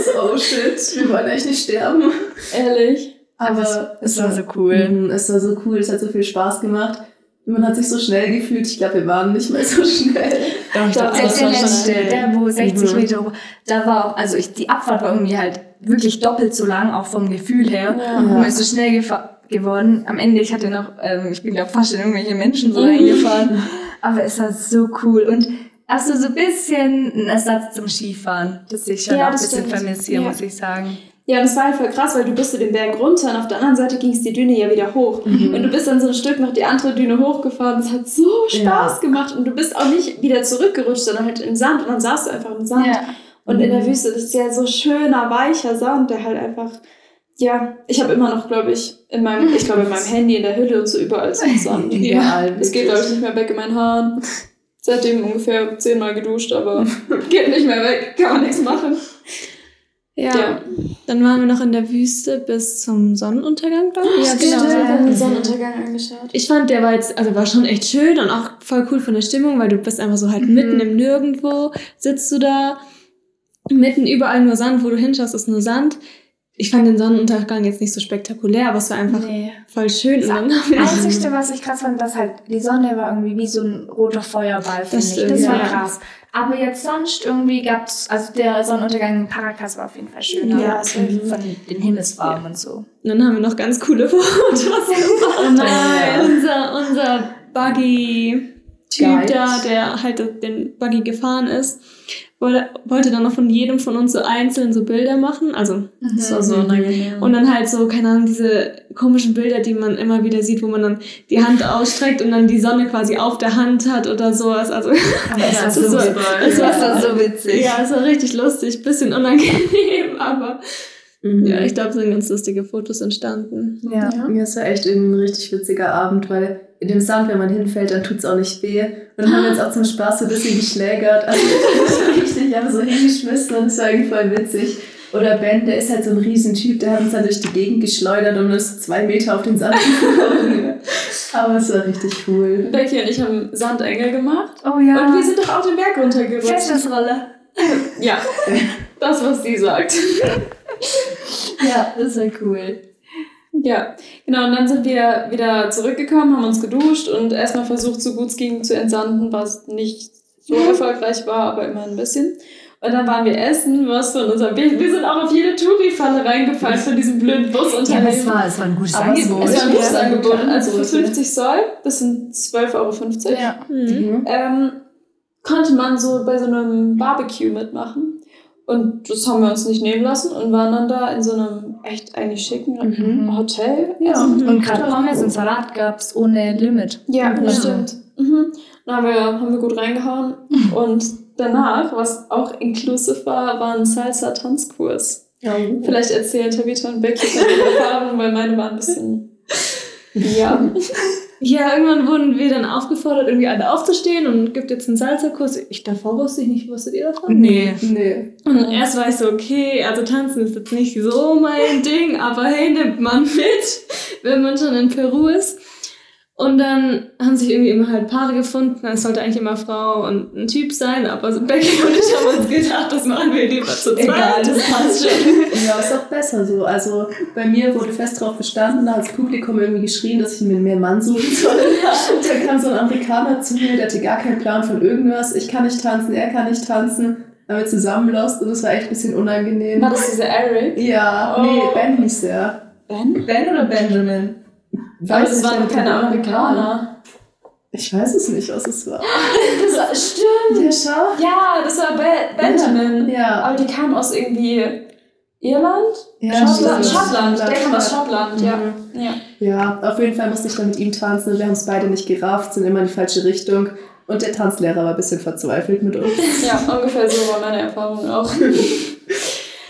So, oh shit, wir wollen echt nicht sterben. Ehrlich. Aber Es war so cool. Mhm, Es war so cool, es hat so viel Spaß gemacht. Man hat sich so schnell gefühlt. Ich glaube, wir waren nicht mehr so schnell. Doch, ich Der, das der letzte, schnell. der wo 60 Mhm. Meter hoch, da war auch, also ich, die Abfahrt war irgendwie halt wirklich doppelt so lang, auch vom Gefühl her. Ja. Und man ist so schnell gefa- geworden. Am Ende, ich hatte noch, ähm, ich bin glaube fast in irgendwelche Menschen so reingefahren. Aber es war so cool. Und also so ein bisschen ein Ersatz zum Skifahren, das ich schon Ja, auch ein bisschen vermisse hier, Ja. muss ich sagen. Ja, und das war halt voll krass, weil du bist so den Berg runter und auf der anderen Seite ging es die Düne ja wieder hoch. Und du bist dann so ein Stück noch die andere Düne hochgefahren. Das hat so Spaß gemacht. Und du bist auch nicht wieder zurückgerutscht, sondern halt im Sand. Und dann saßt du einfach im Sand. Und in der Wüste, das ist ja so schöner, weicher Sand, der halt einfach, ja, ich habe immer noch, glaube ich, in meinem, ich glaube, in meinem Handy, in der Hülle und so überall noch Sand. Überall. Es geht, glaube ich, nicht mehr weg in meinen Haaren. Seitdem ungefähr zehnmal geduscht, aber geht nicht mehr weg, kann man nichts machen. Ja. Ja. Dann waren wir noch in der Wüste bis zum Sonnenuntergang, glaube ich. Ja, Stimmt, genau. wir haben den Sonnenuntergang angeschaut. Ich fand, der war jetzt, also war schon echt schön und auch voll cool von der Stimmung, weil du bist einfach so halt mitten im Nirgendwo, sitzt du da, mitten überall nur Sand, wo du hinschaust, ist nur Sand. Ich fand den Sonnenuntergang jetzt nicht so spektakulär, aber es war einfach Nee. voll schön. Das Einzige, was ich krass fand, dass halt die Sonne war irgendwie wie so ein roter Feuerball, finde ich. Das war ja. krass. Aber jetzt sonst irgendwie gab's, also der Sonnenuntergang in Paracas war auf jeden Fall schöner. Ja. also von den Himmelsfarben und so. Und dann haben wir noch ganz coole Fotos gemacht. Oh nein. unser, unser Buggy-Typ Guide. da, der halt den Buggy gefahren ist, wollte, wollte dann noch von jedem von uns so einzeln so Bilder machen. Also, Das war so unangenehm. und dann halt so, keine Ahnung, diese komischen Bilder, die man immer wieder sieht, wo man dann die Hand ausstreckt und dann die Sonne quasi auf der Hand hat oder sowas. Also, Aber das das ist war so so, es war das war so witzig. ja, es war richtig lustig, bisschen unangenehm, aber Mhm. ja, ich glaube, es sind ganz lustige Fotos entstanden. Ja. Ja, es war echt irgendwie ein richtig witziger Abend, weil in dem Sand, wenn man hinfällt, dann tut's auch nicht weh. Und dann haben wir uns auch zum Spaß so ein bisschen geschlägert. Also richtig einfach so hingeschmissen und es war irgendwie voll witzig. Oder Ben, der ist halt so ein Riesentyp, der hat uns dann durch die Gegend geschleudert und ist zwei Meter auf den Sand geflogen. Aber es war richtig cool. Becky und ich haben Sandengel gemacht. Oh ja. Und wir sind doch auch den Berg runtergerutscht. Festnesrolle. Ja, das, was sie sagt. Ja, das war cool. Ja, genau. Und dann sind wir wieder zurückgekommen, haben uns geduscht und erstmal versucht, so gut es ging, zu entsanden, was nicht so erfolgreich war, aber immer ein bisschen. Und dann waren wir essen, was von unserem Weg. Wir sind auch auf jede Touri-Falle reingefallen von diesem blöden Busunternehmen. es war ein gutes Aber es Es war ein Ja, Busangebot, ja. also für 50 Soll, das sind 12,50 Euro, Ja. Mhm. ähm, konnte man so bei so einem Barbecue mitmachen. Und das haben wir uns nicht nehmen lassen und waren dann da in so einem echt eigentlich schicken Mhm. Hotel. Ja. Also, Und gerade Pommes und Salat gab's ohne Limit. ja, Ja. stimmt. Mhm. Dann haben wir, haben wir gut reingehauen. Und danach, was auch inclusive war, war ein Salsa-Tanzkurs. Vielleicht erzählen Tabitha und Becky von ihren Erfahrungen, weil meine waren ein bisschen. Ja. Ja, irgendwann wurden wir dann aufgefordert, irgendwie alle aufzustehen und gibt jetzt einen Salzerkurs. Ich davor wusste ich nicht, wusstet ihr davon? Nee. Nee. Und erst war ich so, okay, also tanzen ist jetzt nicht so mein Ding, aber hey, nimmt man mit, wenn man schon in Peru ist. Und dann haben sich irgendwie immer halt Paare gefunden. Es sollte eigentlich immer Frau und ein Typ sein, aber Becky und ich haben uns gedacht, das machen wir lieber zu zweit. Egal, das passt schon. Ja, ist auch besser so. Also bei mir wurde fest drauf bestanden, da hat das Publikum irgendwie geschrien, dass ich mir mehr Mann suchen soll. Dann kam so ein Amerikaner zu mir, der hatte gar keinen Plan von irgendwas. Ich kann nicht tanzen, er kann nicht tanzen. Dann haben wir zusammen lost und es war echt ein bisschen unangenehm. War das dieser Eric? Ja, Oh. nee, Ben hieß er. Ben? Ben oder Benjamin? Aber nicht, waren keine Amerikaner. Ich weiß es nicht, was es war. Das war, stimmt. Ja, schau. Ja, das war Be Benjamin. Ja. Aber die kamen aus irgendwie Irland? Ja, Schottland. stimmt. Schottland. Der kam aus Schottland, ja. Mhm. ja. Ja, auf jeden Fall musste ich dann mit ihm tanzen wir haben es beide nicht gerafft, sind immer in die falsche Richtung. Und der Tanzlehrer war ein bisschen verzweifelt mit uns. Ja, ungefähr so war meine Erfahrung auch.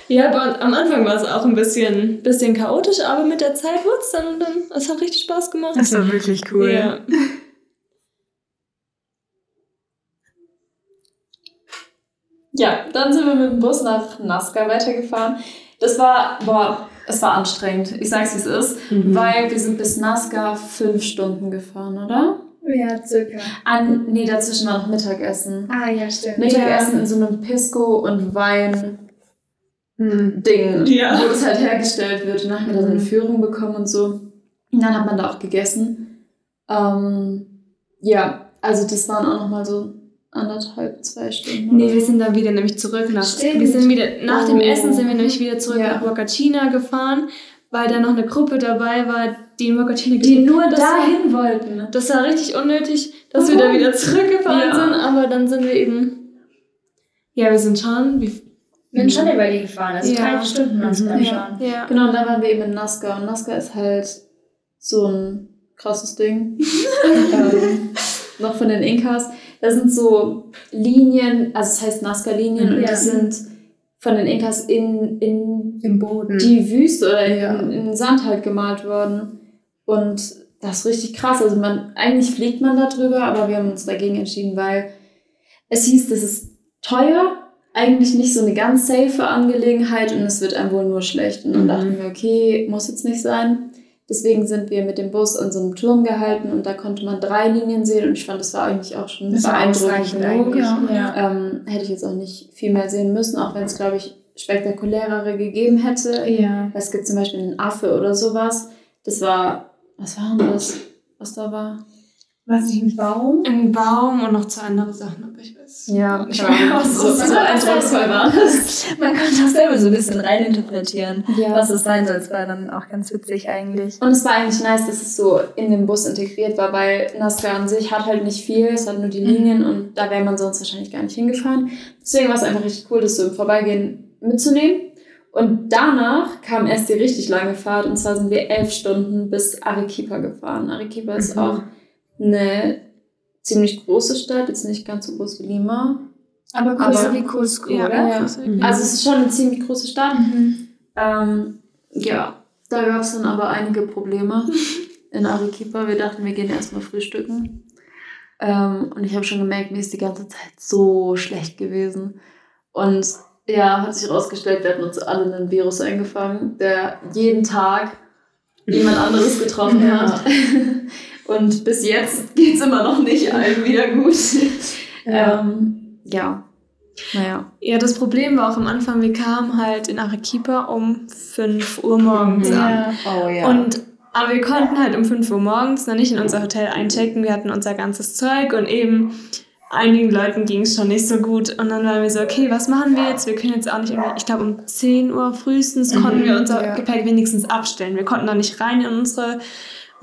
Ja, aber am Anfang war es auch ein bisschen, bisschen chaotisch, aber mit der Zeit wurde es dann und dann, es hat richtig Spaß gemacht. Das war wirklich cool. Ja. Ja, dann sind wir mit dem Bus nach Nazca weitergefahren. Das war, boah, es war anstrengend. Ich sag's, wie es ist. Mhm. Weil wir sind bis Nazca fünf Stunden gefahren, oder? Ja, circa. An, nee, dazwischen war noch Mittagessen. Ah, ja, stimmt. Mittagessen in so einem Pisco und Wein Mhm. Ding, Ja. wo das halt hergestellt wird. Und dann haben wir da so eine Führung bekommen und so. Und dann hat man da auch gegessen. Ähm, ja, also das waren auch nochmal so anderthalb, zwei Stunden. Nee, wir sind dann wieder nämlich zurück nach. Stimmt. Wir sind wieder nach dem Oh. Essen sind wir nämlich wieder zurück Ja. nach Wakachina gefahren, weil da noch eine Gruppe dabei war, die in Wakachina die nur das dahin wollten. War, das war richtig unnötig, dass wir da wieder zurückgefahren Ja. sind, aber dann sind wir eben. Ja, wir sind schon. Wie, Wir sind schon über die gefahren, also Ja. drei Stunden waren es dann Ja. schon. ja. Genau, und dann waren wir eben in Nazca. Und Nazca ist halt so ein krasses Ding. ähm, noch von den Inkas. Da sind so Linien, also es heißt Nazca-Linien, und Ja. die sind von den Inkas in, in Im Boden. die Wüste oder in, Ja. in den Sand halt gemalt worden. Und das ist richtig krass. Also man, eigentlich fliegt man da drüber, aber wir haben uns dagegen entschieden, weil es hieß, das ist teuer, eigentlich nicht so eine ganz safe Angelegenheit und es wird einem wohl nur schlecht. Und dann Mhm. dachten wir, okay, muss jetzt nicht sein. Deswegen sind wir mit dem Bus an so einem Turm gehalten und da konnte man drei Linien sehen und ich fand, das war eigentlich auch schon Das beeindruckend genug. eigentlich. Ja. Ähm, hätte ich jetzt auch nicht viel mehr sehen müssen, auch wenn es, glaube ich, spektakulärere gegeben hätte. Ja. Es gibt zum Beispiel einen Affe oder sowas. Das war, was war denn das, was da war? Was ich ein Baum? Ein Baum und noch zwei andere Sachen, aber ich weiß. Ja, Ich weiß, was so, das so ist. eindrucksvoll war das. Man konnte auch selber so ein bisschen reininterpretieren, Ja. was es sein soll. Das war dann auch ganz witzig eigentlich. Und es war eigentlich nice, dass es so in den Bus integriert war, weil Nazca an sich hat halt nicht viel, es hat nur die Linien und da wäre man sonst wahrscheinlich gar nicht hingefahren. Deswegen war es einfach richtig cool, das so im Vorbeigehen mitzunehmen. Und danach kam erst die richtig lange Fahrt und zwar sind wir elf Stunden bis Arequipa gefahren. Arequipa ist Mhm. auch eine ziemlich große Stadt, jetzt nicht ganz so groß wie Lima. Aber größer wie Cusco, Ja, oder? Ja. Mhm. Also es ist schon eine ziemlich große Stadt. Mhm. Ähm, ja, da gab es dann aber einige Probleme in Arequipa. Wir dachten, wir gehen erstmal frühstücken. Ähm, und ich habe schon gemerkt, mir ist die ganze Zeit so schlecht gewesen. Und ja, hat sich herausgestellt, wir hatten uns alle einen Virus eingefangen, der jeden Tag jemand anderes getroffen Ja. hat. Und bis jetzt geht es immer noch nicht allen wieder gut. Ja. Ähm, ja. Naja. Ja, das Problem war auch am Anfang, wir kamen halt in Arequipa um 5 Uhr morgens an. Ja. Oh ja. Und, aber wir konnten halt um 5 Uhr morgens noch nicht in unser Hotel einchecken. Wir hatten unser ganzes Zeug und eben einigen Leuten ging es schon nicht so gut. Und dann waren wir so, okay, was machen wir jetzt? Wir können jetzt auch nicht irgendwie, ich glaube um 10 Uhr frühestens konnten wir unser ja. Gepäck wenigstens abstellen. Wir konnten da nicht rein in unsere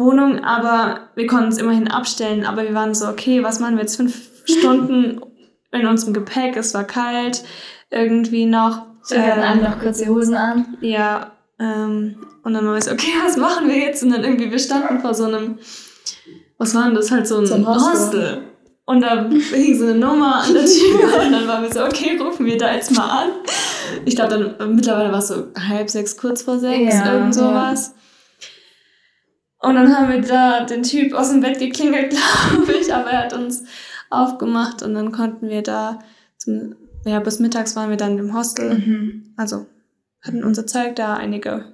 Wohnung, aber wir konnten es immerhin abstellen. Aber wir waren so, okay, was machen wir jetzt? Fünf Stunden in unserem Gepäck, es war kalt, irgendwie noch. Wir hatten alle Ähm, noch kurze Hosen an. ja, ähm, und dann war ich so, okay, was machen wir jetzt? Und dann irgendwie, wir standen vor so einem, was war denn das? Halt so ein, So ein Hostel. Hostel. Und da hing so eine Nummer an der Tür und dann waren wir so, okay, rufen wir da jetzt mal an. Ich glaube, dann mittlerweile war es so halb sechs, kurz vor sechs, Ja, irgend sowas. Und dann haben wir da den Typ aus dem Bett geklingelt, glaube ich, aber er hat uns aufgemacht und dann konnten wir da zum, ja, bis mittags waren wir dann im Hostel Mhm. also hatten unser Zeug da, einige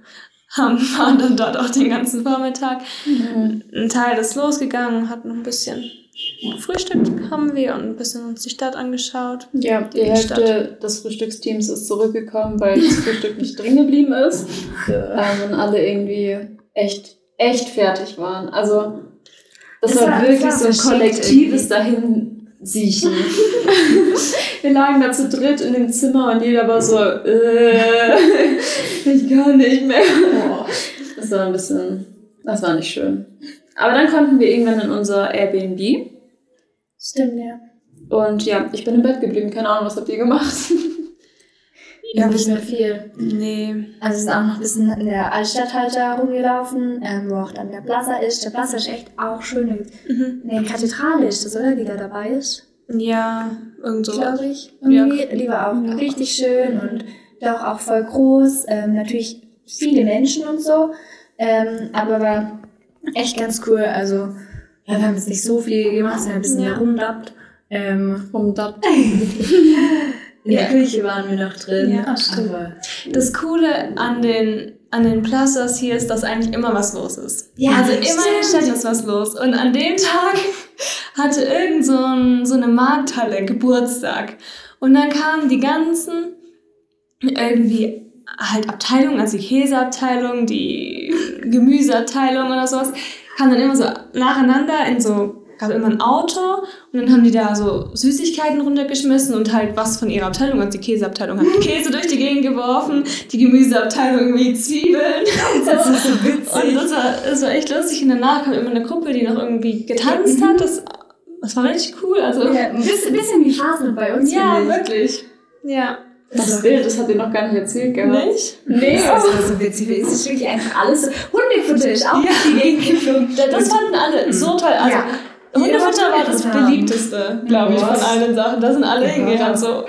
haben, waren dann dort auch den ganzen Vormittag. Ein Teil ist losgegangen, hat noch ein bisschen gefrühstückt haben wir und ein bisschen uns die Stadt angeschaut. Ja, die Hälfte des Frühstücksteams ist zurückgekommen, weil das Frühstück nicht drin geblieben ist. Ähm, und alle irgendwie echt, echt fertig waren. Also, das, Das war, war- wirklich das war so ein kollektives Dahinsiechen. Wir lagen da zu dritt in dem Zimmer und jeder war so, äh, ich kann nicht mehr. Das war ein bisschen, das war nicht schön. Aber dann konnten wir irgendwann in unser Airbnb. Stimmt, ja. Und ja, ich bin im Bett geblieben. Keine Ahnung, was habt ihr gemacht? Ja, nicht mehr viel. Nee. Also wir sind auch noch ein bisschen in der Altstadt halt da rumgelaufen, ähm, wo auch dann der Plaza ist. Der Plaza ist echt auch schön. Mhm. Eine Kathedrale ist das, oder? Die da dabei ist, Ja, irgend so. glaube ich. Irgendwie. Die war auch richtig schön und doch auch voll groß. Ähm, natürlich viele Menschen und so. Ähm, aber war echt ganz cool. Also, ja, wir haben jetzt nicht so viel gemacht, sondern ein bisschen Ja. herumdappt. Ähm, Um in der Küche waren wir noch drin. Ja, stimmt. Aber Das Coole an den, an den Plazas hier ist, dass eigentlich immer was los ist. Ja, also immer in der. Stadt ist was los. Und an dem Tag hatte irgend so, ein, so eine Markthalle Geburtstag. Und dann kamen die ganzen irgendwie halt Abteilungen, also die Käseabteilung, die Gemüseabteilung oder sowas, kamen dann immer so nacheinander in so, gab immer ein Auto und dann haben die da so Süßigkeiten runtergeschmissen und halt was von ihrer Abteilung, also die Käseabteilung hat Käse durch die Gegend geworfen, die Gemüseabteilung irgendwie Zwiebeln. Das ist so witzig. Und das war, das war echt lustig. Und danach kam immer eine Gruppe, die noch irgendwie getanzt hat. Das, das war richtig cool. Also, Ja, ein bisschen, bisschen wie Phasen bei uns. ja wirklich. Ja. Das Bild, das habt ihr noch gar nicht erzählt gehabt. Nicht? Nee, das war so witzig. Es ist wirklich einfach alles. Hundefutter ist auch durch die Gegend geflogen. Das fanden alle so toll. Also, Ja. Hundefutter war das beliebteste, glaube ich, von allen Sachen. Da sind alle hingerannt. So,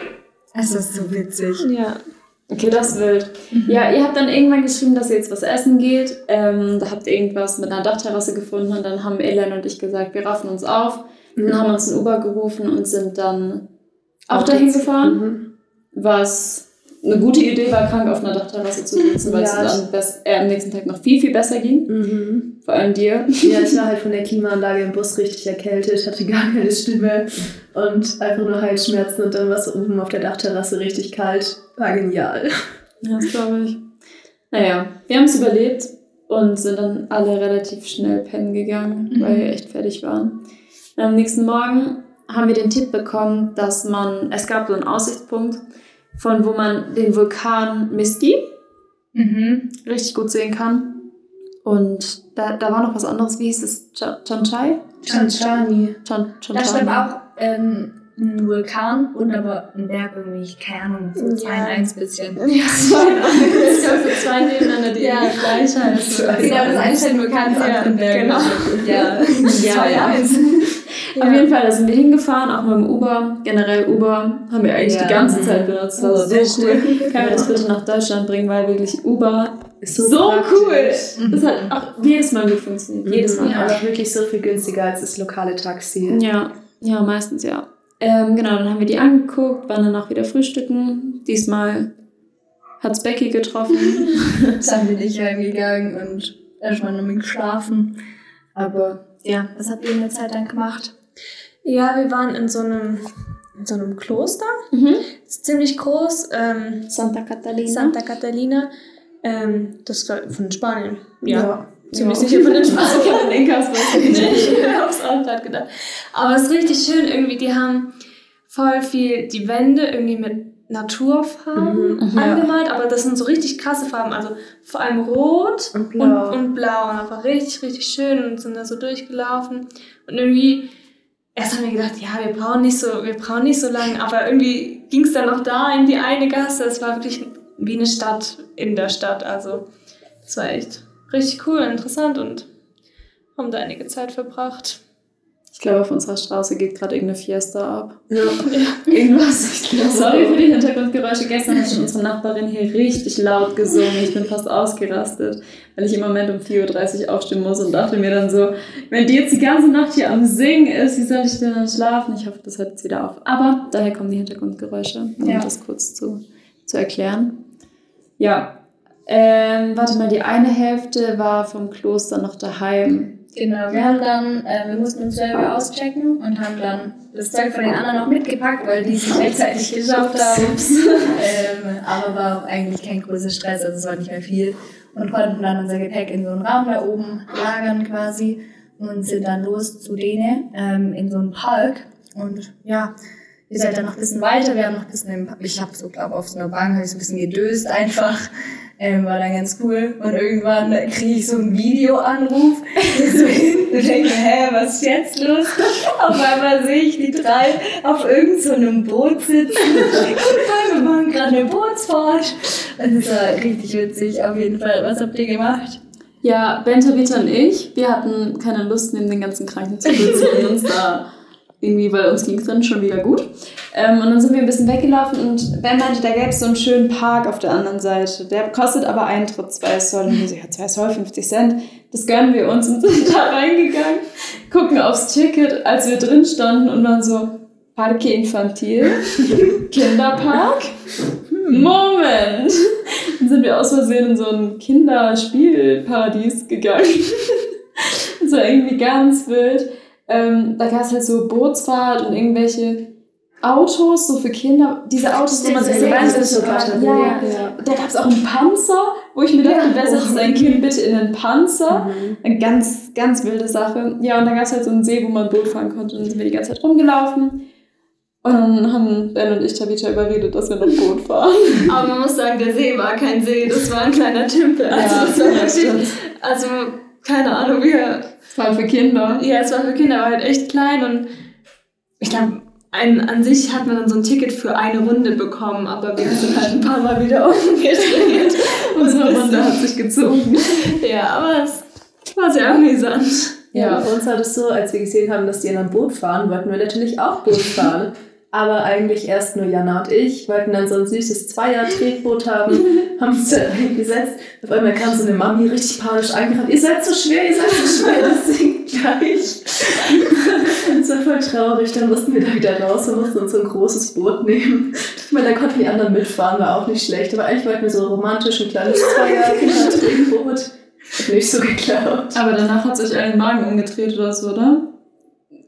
Es ist so witzig. ja. Okay, das ist wild. Ja, ihr habt dann irgendwann geschrieben, dass ihr jetzt was essen geht. Ähm, da habt ihr irgendwas mit einer Dachterrasse gefunden und dann haben Ellen und ich gesagt, wir raffen uns auf. Dann haben wir uns ein Uber gerufen und sind dann auch dahin gefahren. Mhm. Was eine gute Idee war, krank auf einer Dachterrasse zu sitzen, weil Ja, es dann best, äh, am nächsten Tag noch viel, viel besser ging. Mhm. Vor allem dir. Ja, ich war halt von der Klimaanlage im Bus richtig erkältet, hatte gar keine Stimme und einfach nur Halsschmerzen und dann war es oben auf der Dachterrasse richtig kalt. War genial. Ja, das glaube ich. Naja, wir haben es überlebt und sind dann alle relativ schnell pennen gegangen, Mhm. weil wir echt fertig waren. Und am nächsten Morgen haben wir den Tipp bekommen, dass man, es gab so einen Aussichtspunkt, von wo man den Vulkan Miski Mhm. richtig gut sehen kann. Und da, da war noch was anderes, wie hieß es? Cha- Chanchai? Chanchani. Chan, Da stand auch ähm, ein Vulkan und aber ein Berg irgendwie, keine Ahnung, so Ja. eins bisschen. Ja, zwei. Es gab so zwei nebeneinander, die Ja. gleich heißen. Genau, das eine ist ein Vulkan, das andere ein Berg. genau. Ja, Ja, zwei in ja. Auf jeden Fall, da sind wir hingefahren, auch mit dem Uber. Generell Uber haben wir eigentlich Ja. die ganze Zeit benutzt. Das war so das cool. Können wir das bitte nach Deutschland bringen, weil wirklich Uber Ist so, praktisch. cool. Das hat auch jedes Mal gut funktioniert. Jedes Mal. Ja. Aber wirklich so viel günstiger als das lokale Taxi. Ja, ja, meistens ja. Ähm, genau, dann haben wir die angeguckt, waren dann auch wieder frühstücken. Diesmal hat's Becky getroffen. Dann bin ich heimgegangen und erstmal noch mit geschlafen. Aber ja, was habt ihr in der Zeit dann gemacht? Ja, wir waren in so einem, in so einem Kloster. mhm. Ist ziemlich groß. Ähm, Santa Catalina. Santa Catalina. Ähm, das ich, von Spanien. Ja. Ja. Ziemlich Ja. sicher von den Spanien. von den Inkas. weiß ich nicht. ich hab's auch gerade gedacht. Aber es ist richtig schön irgendwie. Die haben voll viel die Wände irgendwie mit Naturfarben Mhm, ja. angemalt, aber das sind so richtig krasse Farben. Also vor allem rot Und und, blau. und blau. Und einfach richtig, richtig schön und sind da so durchgelaufen. Und irgendwie, erst haben wir gedacht, ja, wir brauchen nicht so, wir brauchen nicht so lange, aber irgendwie ging es dann noch da in die eine Gasse. Es war wirklich wie eine Stadt in der Stadt. Also es war echt richtig cool, interessant und haben da einige Zeit verbracht. Ich glaube, auf unserer Straße geht gerade irgendeine Fiesta ab. Ja. Irgendwas. Sorry für die Hintergrundgeräusche. Gestern hat schon unsere Nachbarin hier richtig laut gesungen. Ich bin fast ausgerastet, weil ich im Moment um 4.30 Uhr aufstehen muss und dachte mir dann so, wenn die jetzt die ganze Nacht hier am Singen ist, wie soll ich denn dann schlafen? Ich hoffe, das hört jetzt wieder auf. Aber daher kommen die Hintergrundgeräusche, um Ja. das kurz zu, zu erklären. Ja. Ähm, warte mal, die eine Hälfte war vom Kloster noch daheim. Genau, wir haben dann, äh, wir mussten uns selber auschecken und haben dann das Zeug von den anderen noch mitgepackt, weil die es rechtzeitig geschafft haben. ähm, aber war eigentlich kein großer Stress, also es war nicht mehr viel. Und konnten dann unser Gepäck in so einen Raum da oben lagern quasi und sind dann los zu denen ähm, in so einen Park. Und ja, wir sind dann noch ein bisschen weiter, wir haben noch ein bisschen, ich habe so, glaube auf so einer Bank, habe ich so ein bisschen gedöst einfach. Ähm, war dann ganz cool. Und irgendwann kriege ich so einen Videoanruf. So hinten und denke, hä, was ist jetzt los? Auf einmal sehe ich die drei auf irgendeinem so Boot sitzen. wir machen gerade eine Bootsfahrt. Und das war richtig witzig, auf jeden Fall. Was habt ihr gemacht? Ja, Bente, Vita und ich, wir hatten keine Lust, neben den ganzen Kranken zu sitzen und uns da irgendwie, weil uns ging es dann schon wieder gut. Ähm, und dann sind wir ein bisschen weggelaufen und Ben meinte, da gäbe es so einen schönen Park auf der anderen Seite. Der kostet aber Eintritt 2 Soll. Und wir so, ja, 2 Soll, 50 Cent. Das gönnen wir uns und sind da reingegangen, gucken aufs Ticket, als wir drin standen und waren so, Parque Infantil, Kinderpark. Moment! Dann sind wir aus Versehen in so ein Kinderspielparadies gegangen. das war irgendwie ganz wild. Ähm, da gab es halt so Bootsfahrt und irgendwelche Autos, so für Kinder. Diese Autos, wo man sich so reinsetzt. gerade, ja. ja. Da gab es auch einen Panzer, wo ich mir dachte, wer setzt sein Kind bitte in den Panzer? Mhm. Eine ganz, ganz wilde Sache. Ja, und da gab es halt so einen See, wo man Boot fahren konnte. Und dann sind wir die ganze Zeit rumgelaufen. Und dann haben Ben und ich Tabitha überredet, dass wir noch Boot fahren. Aber man muss sagen, der See war kein See, das war ein kleiner Tümpel. Also, das war ja, wirklich, also keine Ahnung, wie er Vor allem für Kinder. Ja, es war für Kinder, aber halt echt klein und ich glaube, ein, an sich hat man dann so ein Ticket für eine Runde bekommen, aber wir sind halt ein paar Mal wieder umgedreht. Unsere Runde hat sich gezogen. Ja, aber es war sehr amüsant. Ja, Ja. uns war das so, als wir gesehen haben, dass die in einem Boot fahren, wollten wir natürlich auch Boot fahren. Aber eigentlich erst nur Jana und ich wollten dann so ein süßes Zweier-Tretboot haben, haben uns da reingesetzt. Auf einmal kam so eine Mami richtig panisch angerannt. Ihr seid so schwer, ihr seid so schwer, das sinkt gleich. das war voll traurig. Dann mussten wir da wieder raus und mussten uns so ein großes Boot nehmen. Ich meine, da konnten die anderen mitfahren, war auch nicht schlecht. Aber eigentlich wollten wir so romantisch ein kleines Zweier-Tretboot. Hat nicht so geklappt. Aber danach hat sich einen Magen umgedreht oder so, oder?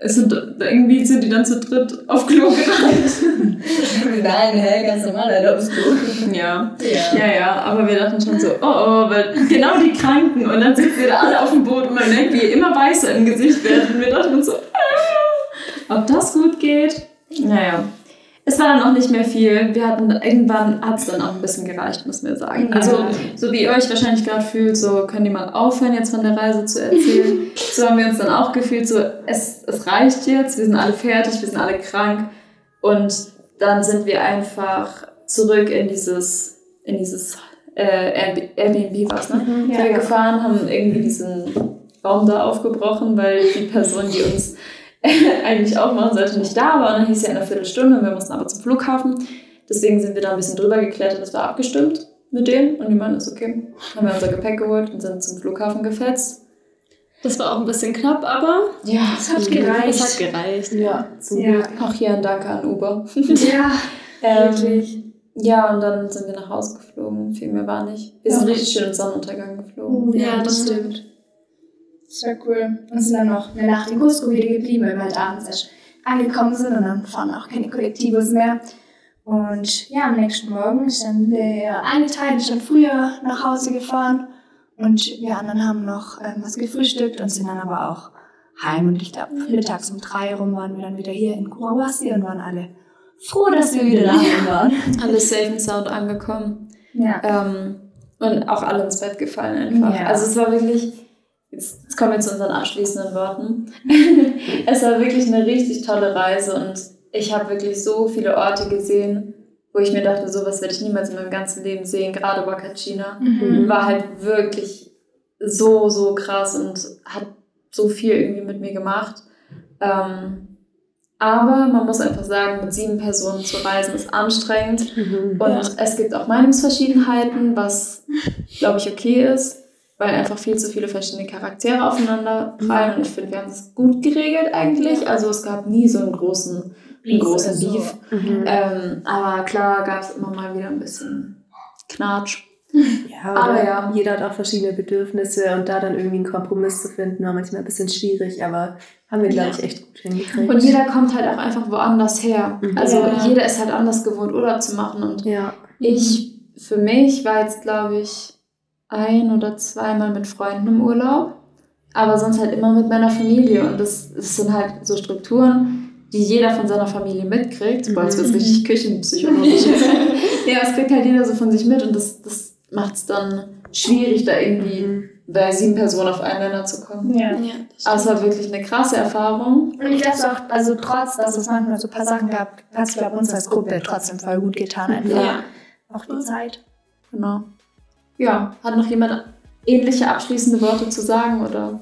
Es sind, irgendwie sind die dann zu dritt auf Klo gerannt. Nein, hä, ganz normal, erlaubst du. Ja. Ja. ja, ja, aber wir dachten schon so, oh oh, weil genau die Kranken und dann sitzen wir da alle auf dem Boot und man merkt, wie immer weißer im Gesicht werden. Und wir dachten so, ah, ob das gut geht? Naja. Es war dann auch nicht mehr viel. Wir hatten, irgendwann hat es dann auch ein bisschen gereicht, müssen wir sagen. Also, so wie ihr euch wahrscheinlich gerade fühlt, so könnt ihr mal aufhören, jetzt von der Reise zu erzählen. so haben wir uns dann auch gefühlt, so es, es reicht jetzt, wir sind alle fertig, wir sind alle krank. Und dann sind wir einfach zurück in dieses, in dieses äh, Airbnb was, ne? Mhm. Sind wir gefahren, haben irgendwie diesen Raum da aufgebrochen, weil die Person, die uns eigentlich aufmachen sollte, nicht da war. Und dann hieß ja in einer Viertelstunde und wir mussten aber zum Flughafen. Deswegen sind wir da ein bisschen drüber geklettert, das war abgestimmt mit denen. Und die meinten, ist okay. Haben wir unser Gepäck geholt und sind zum Flughafen gefetzt. Das war auch ein bisschen knapp, aber Ja, Es hat gereicht. es hat gereicht. Ja, Ja. Auch hier ein Danke an Uber. Ja, Ähm, wirklich. ja, und dann sind wir nach Hause geflogen. Viel mehr war nicht. Wir sind Ja. richtig schön im Sonnenuntergang geflogen. Oh, Ja, das stimmt. Das war cool. Und sind dann noch eine Nacht in Cusco wieder geblieben, weil wir halt abends erst angekommen sind und dann fahren auch keine Kollektivos mehr. Und ja, am nächsten Morgen ist dann der eine Teil ist dann früher nach Hause gefahren und wir anderen haben noch ähm, was gefrühstückt und sind dann aber auch heim. Und ich glaube, mittags um drei rum waren wir dann wieder hier in Kurawasi und waren alle froh, dass wir wieder daheim waren. Alles safe and sound angekommen. Ja. Ähm, und auch alle ins Bett gefallen einfach. Ja. Also es war wirklich, jetzt, jetzt kommen wir zu unseren abschließenden Worten. es war wirklich eine richtig tolle Reise und ich habe wirklich so viele Orte gesehen, wo ich mir dachte, sowas werde ich niemals in meinem ganzen Leben sehen. Gerade Wakachina Mhm. war halt wirklich so, so krass und hat so viel irgendwie mit mir gemacht. Ähm, aber man muss einfach sagen, mit sieben Personen zu reisen ist anstrengend. Mhm. Und es gibt auch Meinungsverschiedenheiten, was, glaube ich, okay ist, weil einfach viel zu viele verschiedene Charaktere aufeinander prallen. Und ich finde, wir haben es gut geregelt eigentlich. Also es gab nie so einen großen, einen großen also. Beef. Mhm. Ähm, aber klar gab es immer mal wieder ein bisschen Knatsch. Ja, Aber aber ja. jeder hat auch verschiedene Bedürfnisse und da dann irgendwie einen Kompromiss zu finden, war manchmal ein bisschen schwierig, aber haben wir, glaube ich, echt gut hingekriegt. Und jeder kommt halt auch einfach woanders her. Mhm. Also Ja. jeder ist halt anders gewohnt, Urlaub zu machen. Und ja. ich, für mich, war jetzt, glaube ich, ein oder zweimal mit Freunden im Urlaub. Aber sonst halt immer mit meiner Familie. Und das, das sind halt so Strukturen, die jeder von seiner Familie mitkriegt. Boah, jetzt wird es Mhm. richtig küchenpsychologisch. ja, es kriegt halt jeder so von sich mit. Und das, das macht es dann schwierig, da irgendwie Mhm. bei sieben Personen auf einen Nenner zu kommen. Ja. Ja, das Aber es war wirklich eine krasse Erfahrung. Und ich glaube auch, also trotz, dass es manchmal so ein paar Sachen gab, hat es, glaube uns als Gruppe trotzdem voll gut getan. Einfach Ja. auch die Zeit. Genau. Ja, hat noch jemand ähnliche abschließende Worte zu sagen oder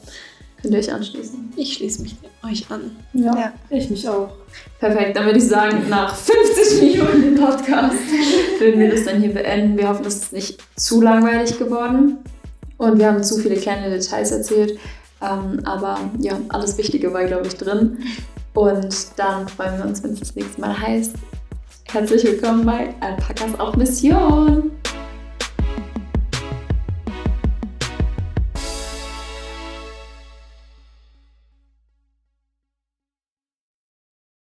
könnt ihr euch anschließen? Ich schließe mich euch an. Ja. Ich mich auch. Perfekt, dann würde ich sagen, nach 50 Minuten Podcast würden wir das dann hier beenden. Wir hoffen, es ist nicht zu langweilig geworden und wir haben zu viele kleine Details erzählt. Ähm, aber ja, alles Wichtige war, glaube ich, drin. Und dann freuen wir uns, wenn es das nächste Mal heißt. Herzlich willkommen bei Alpakas auf Mission.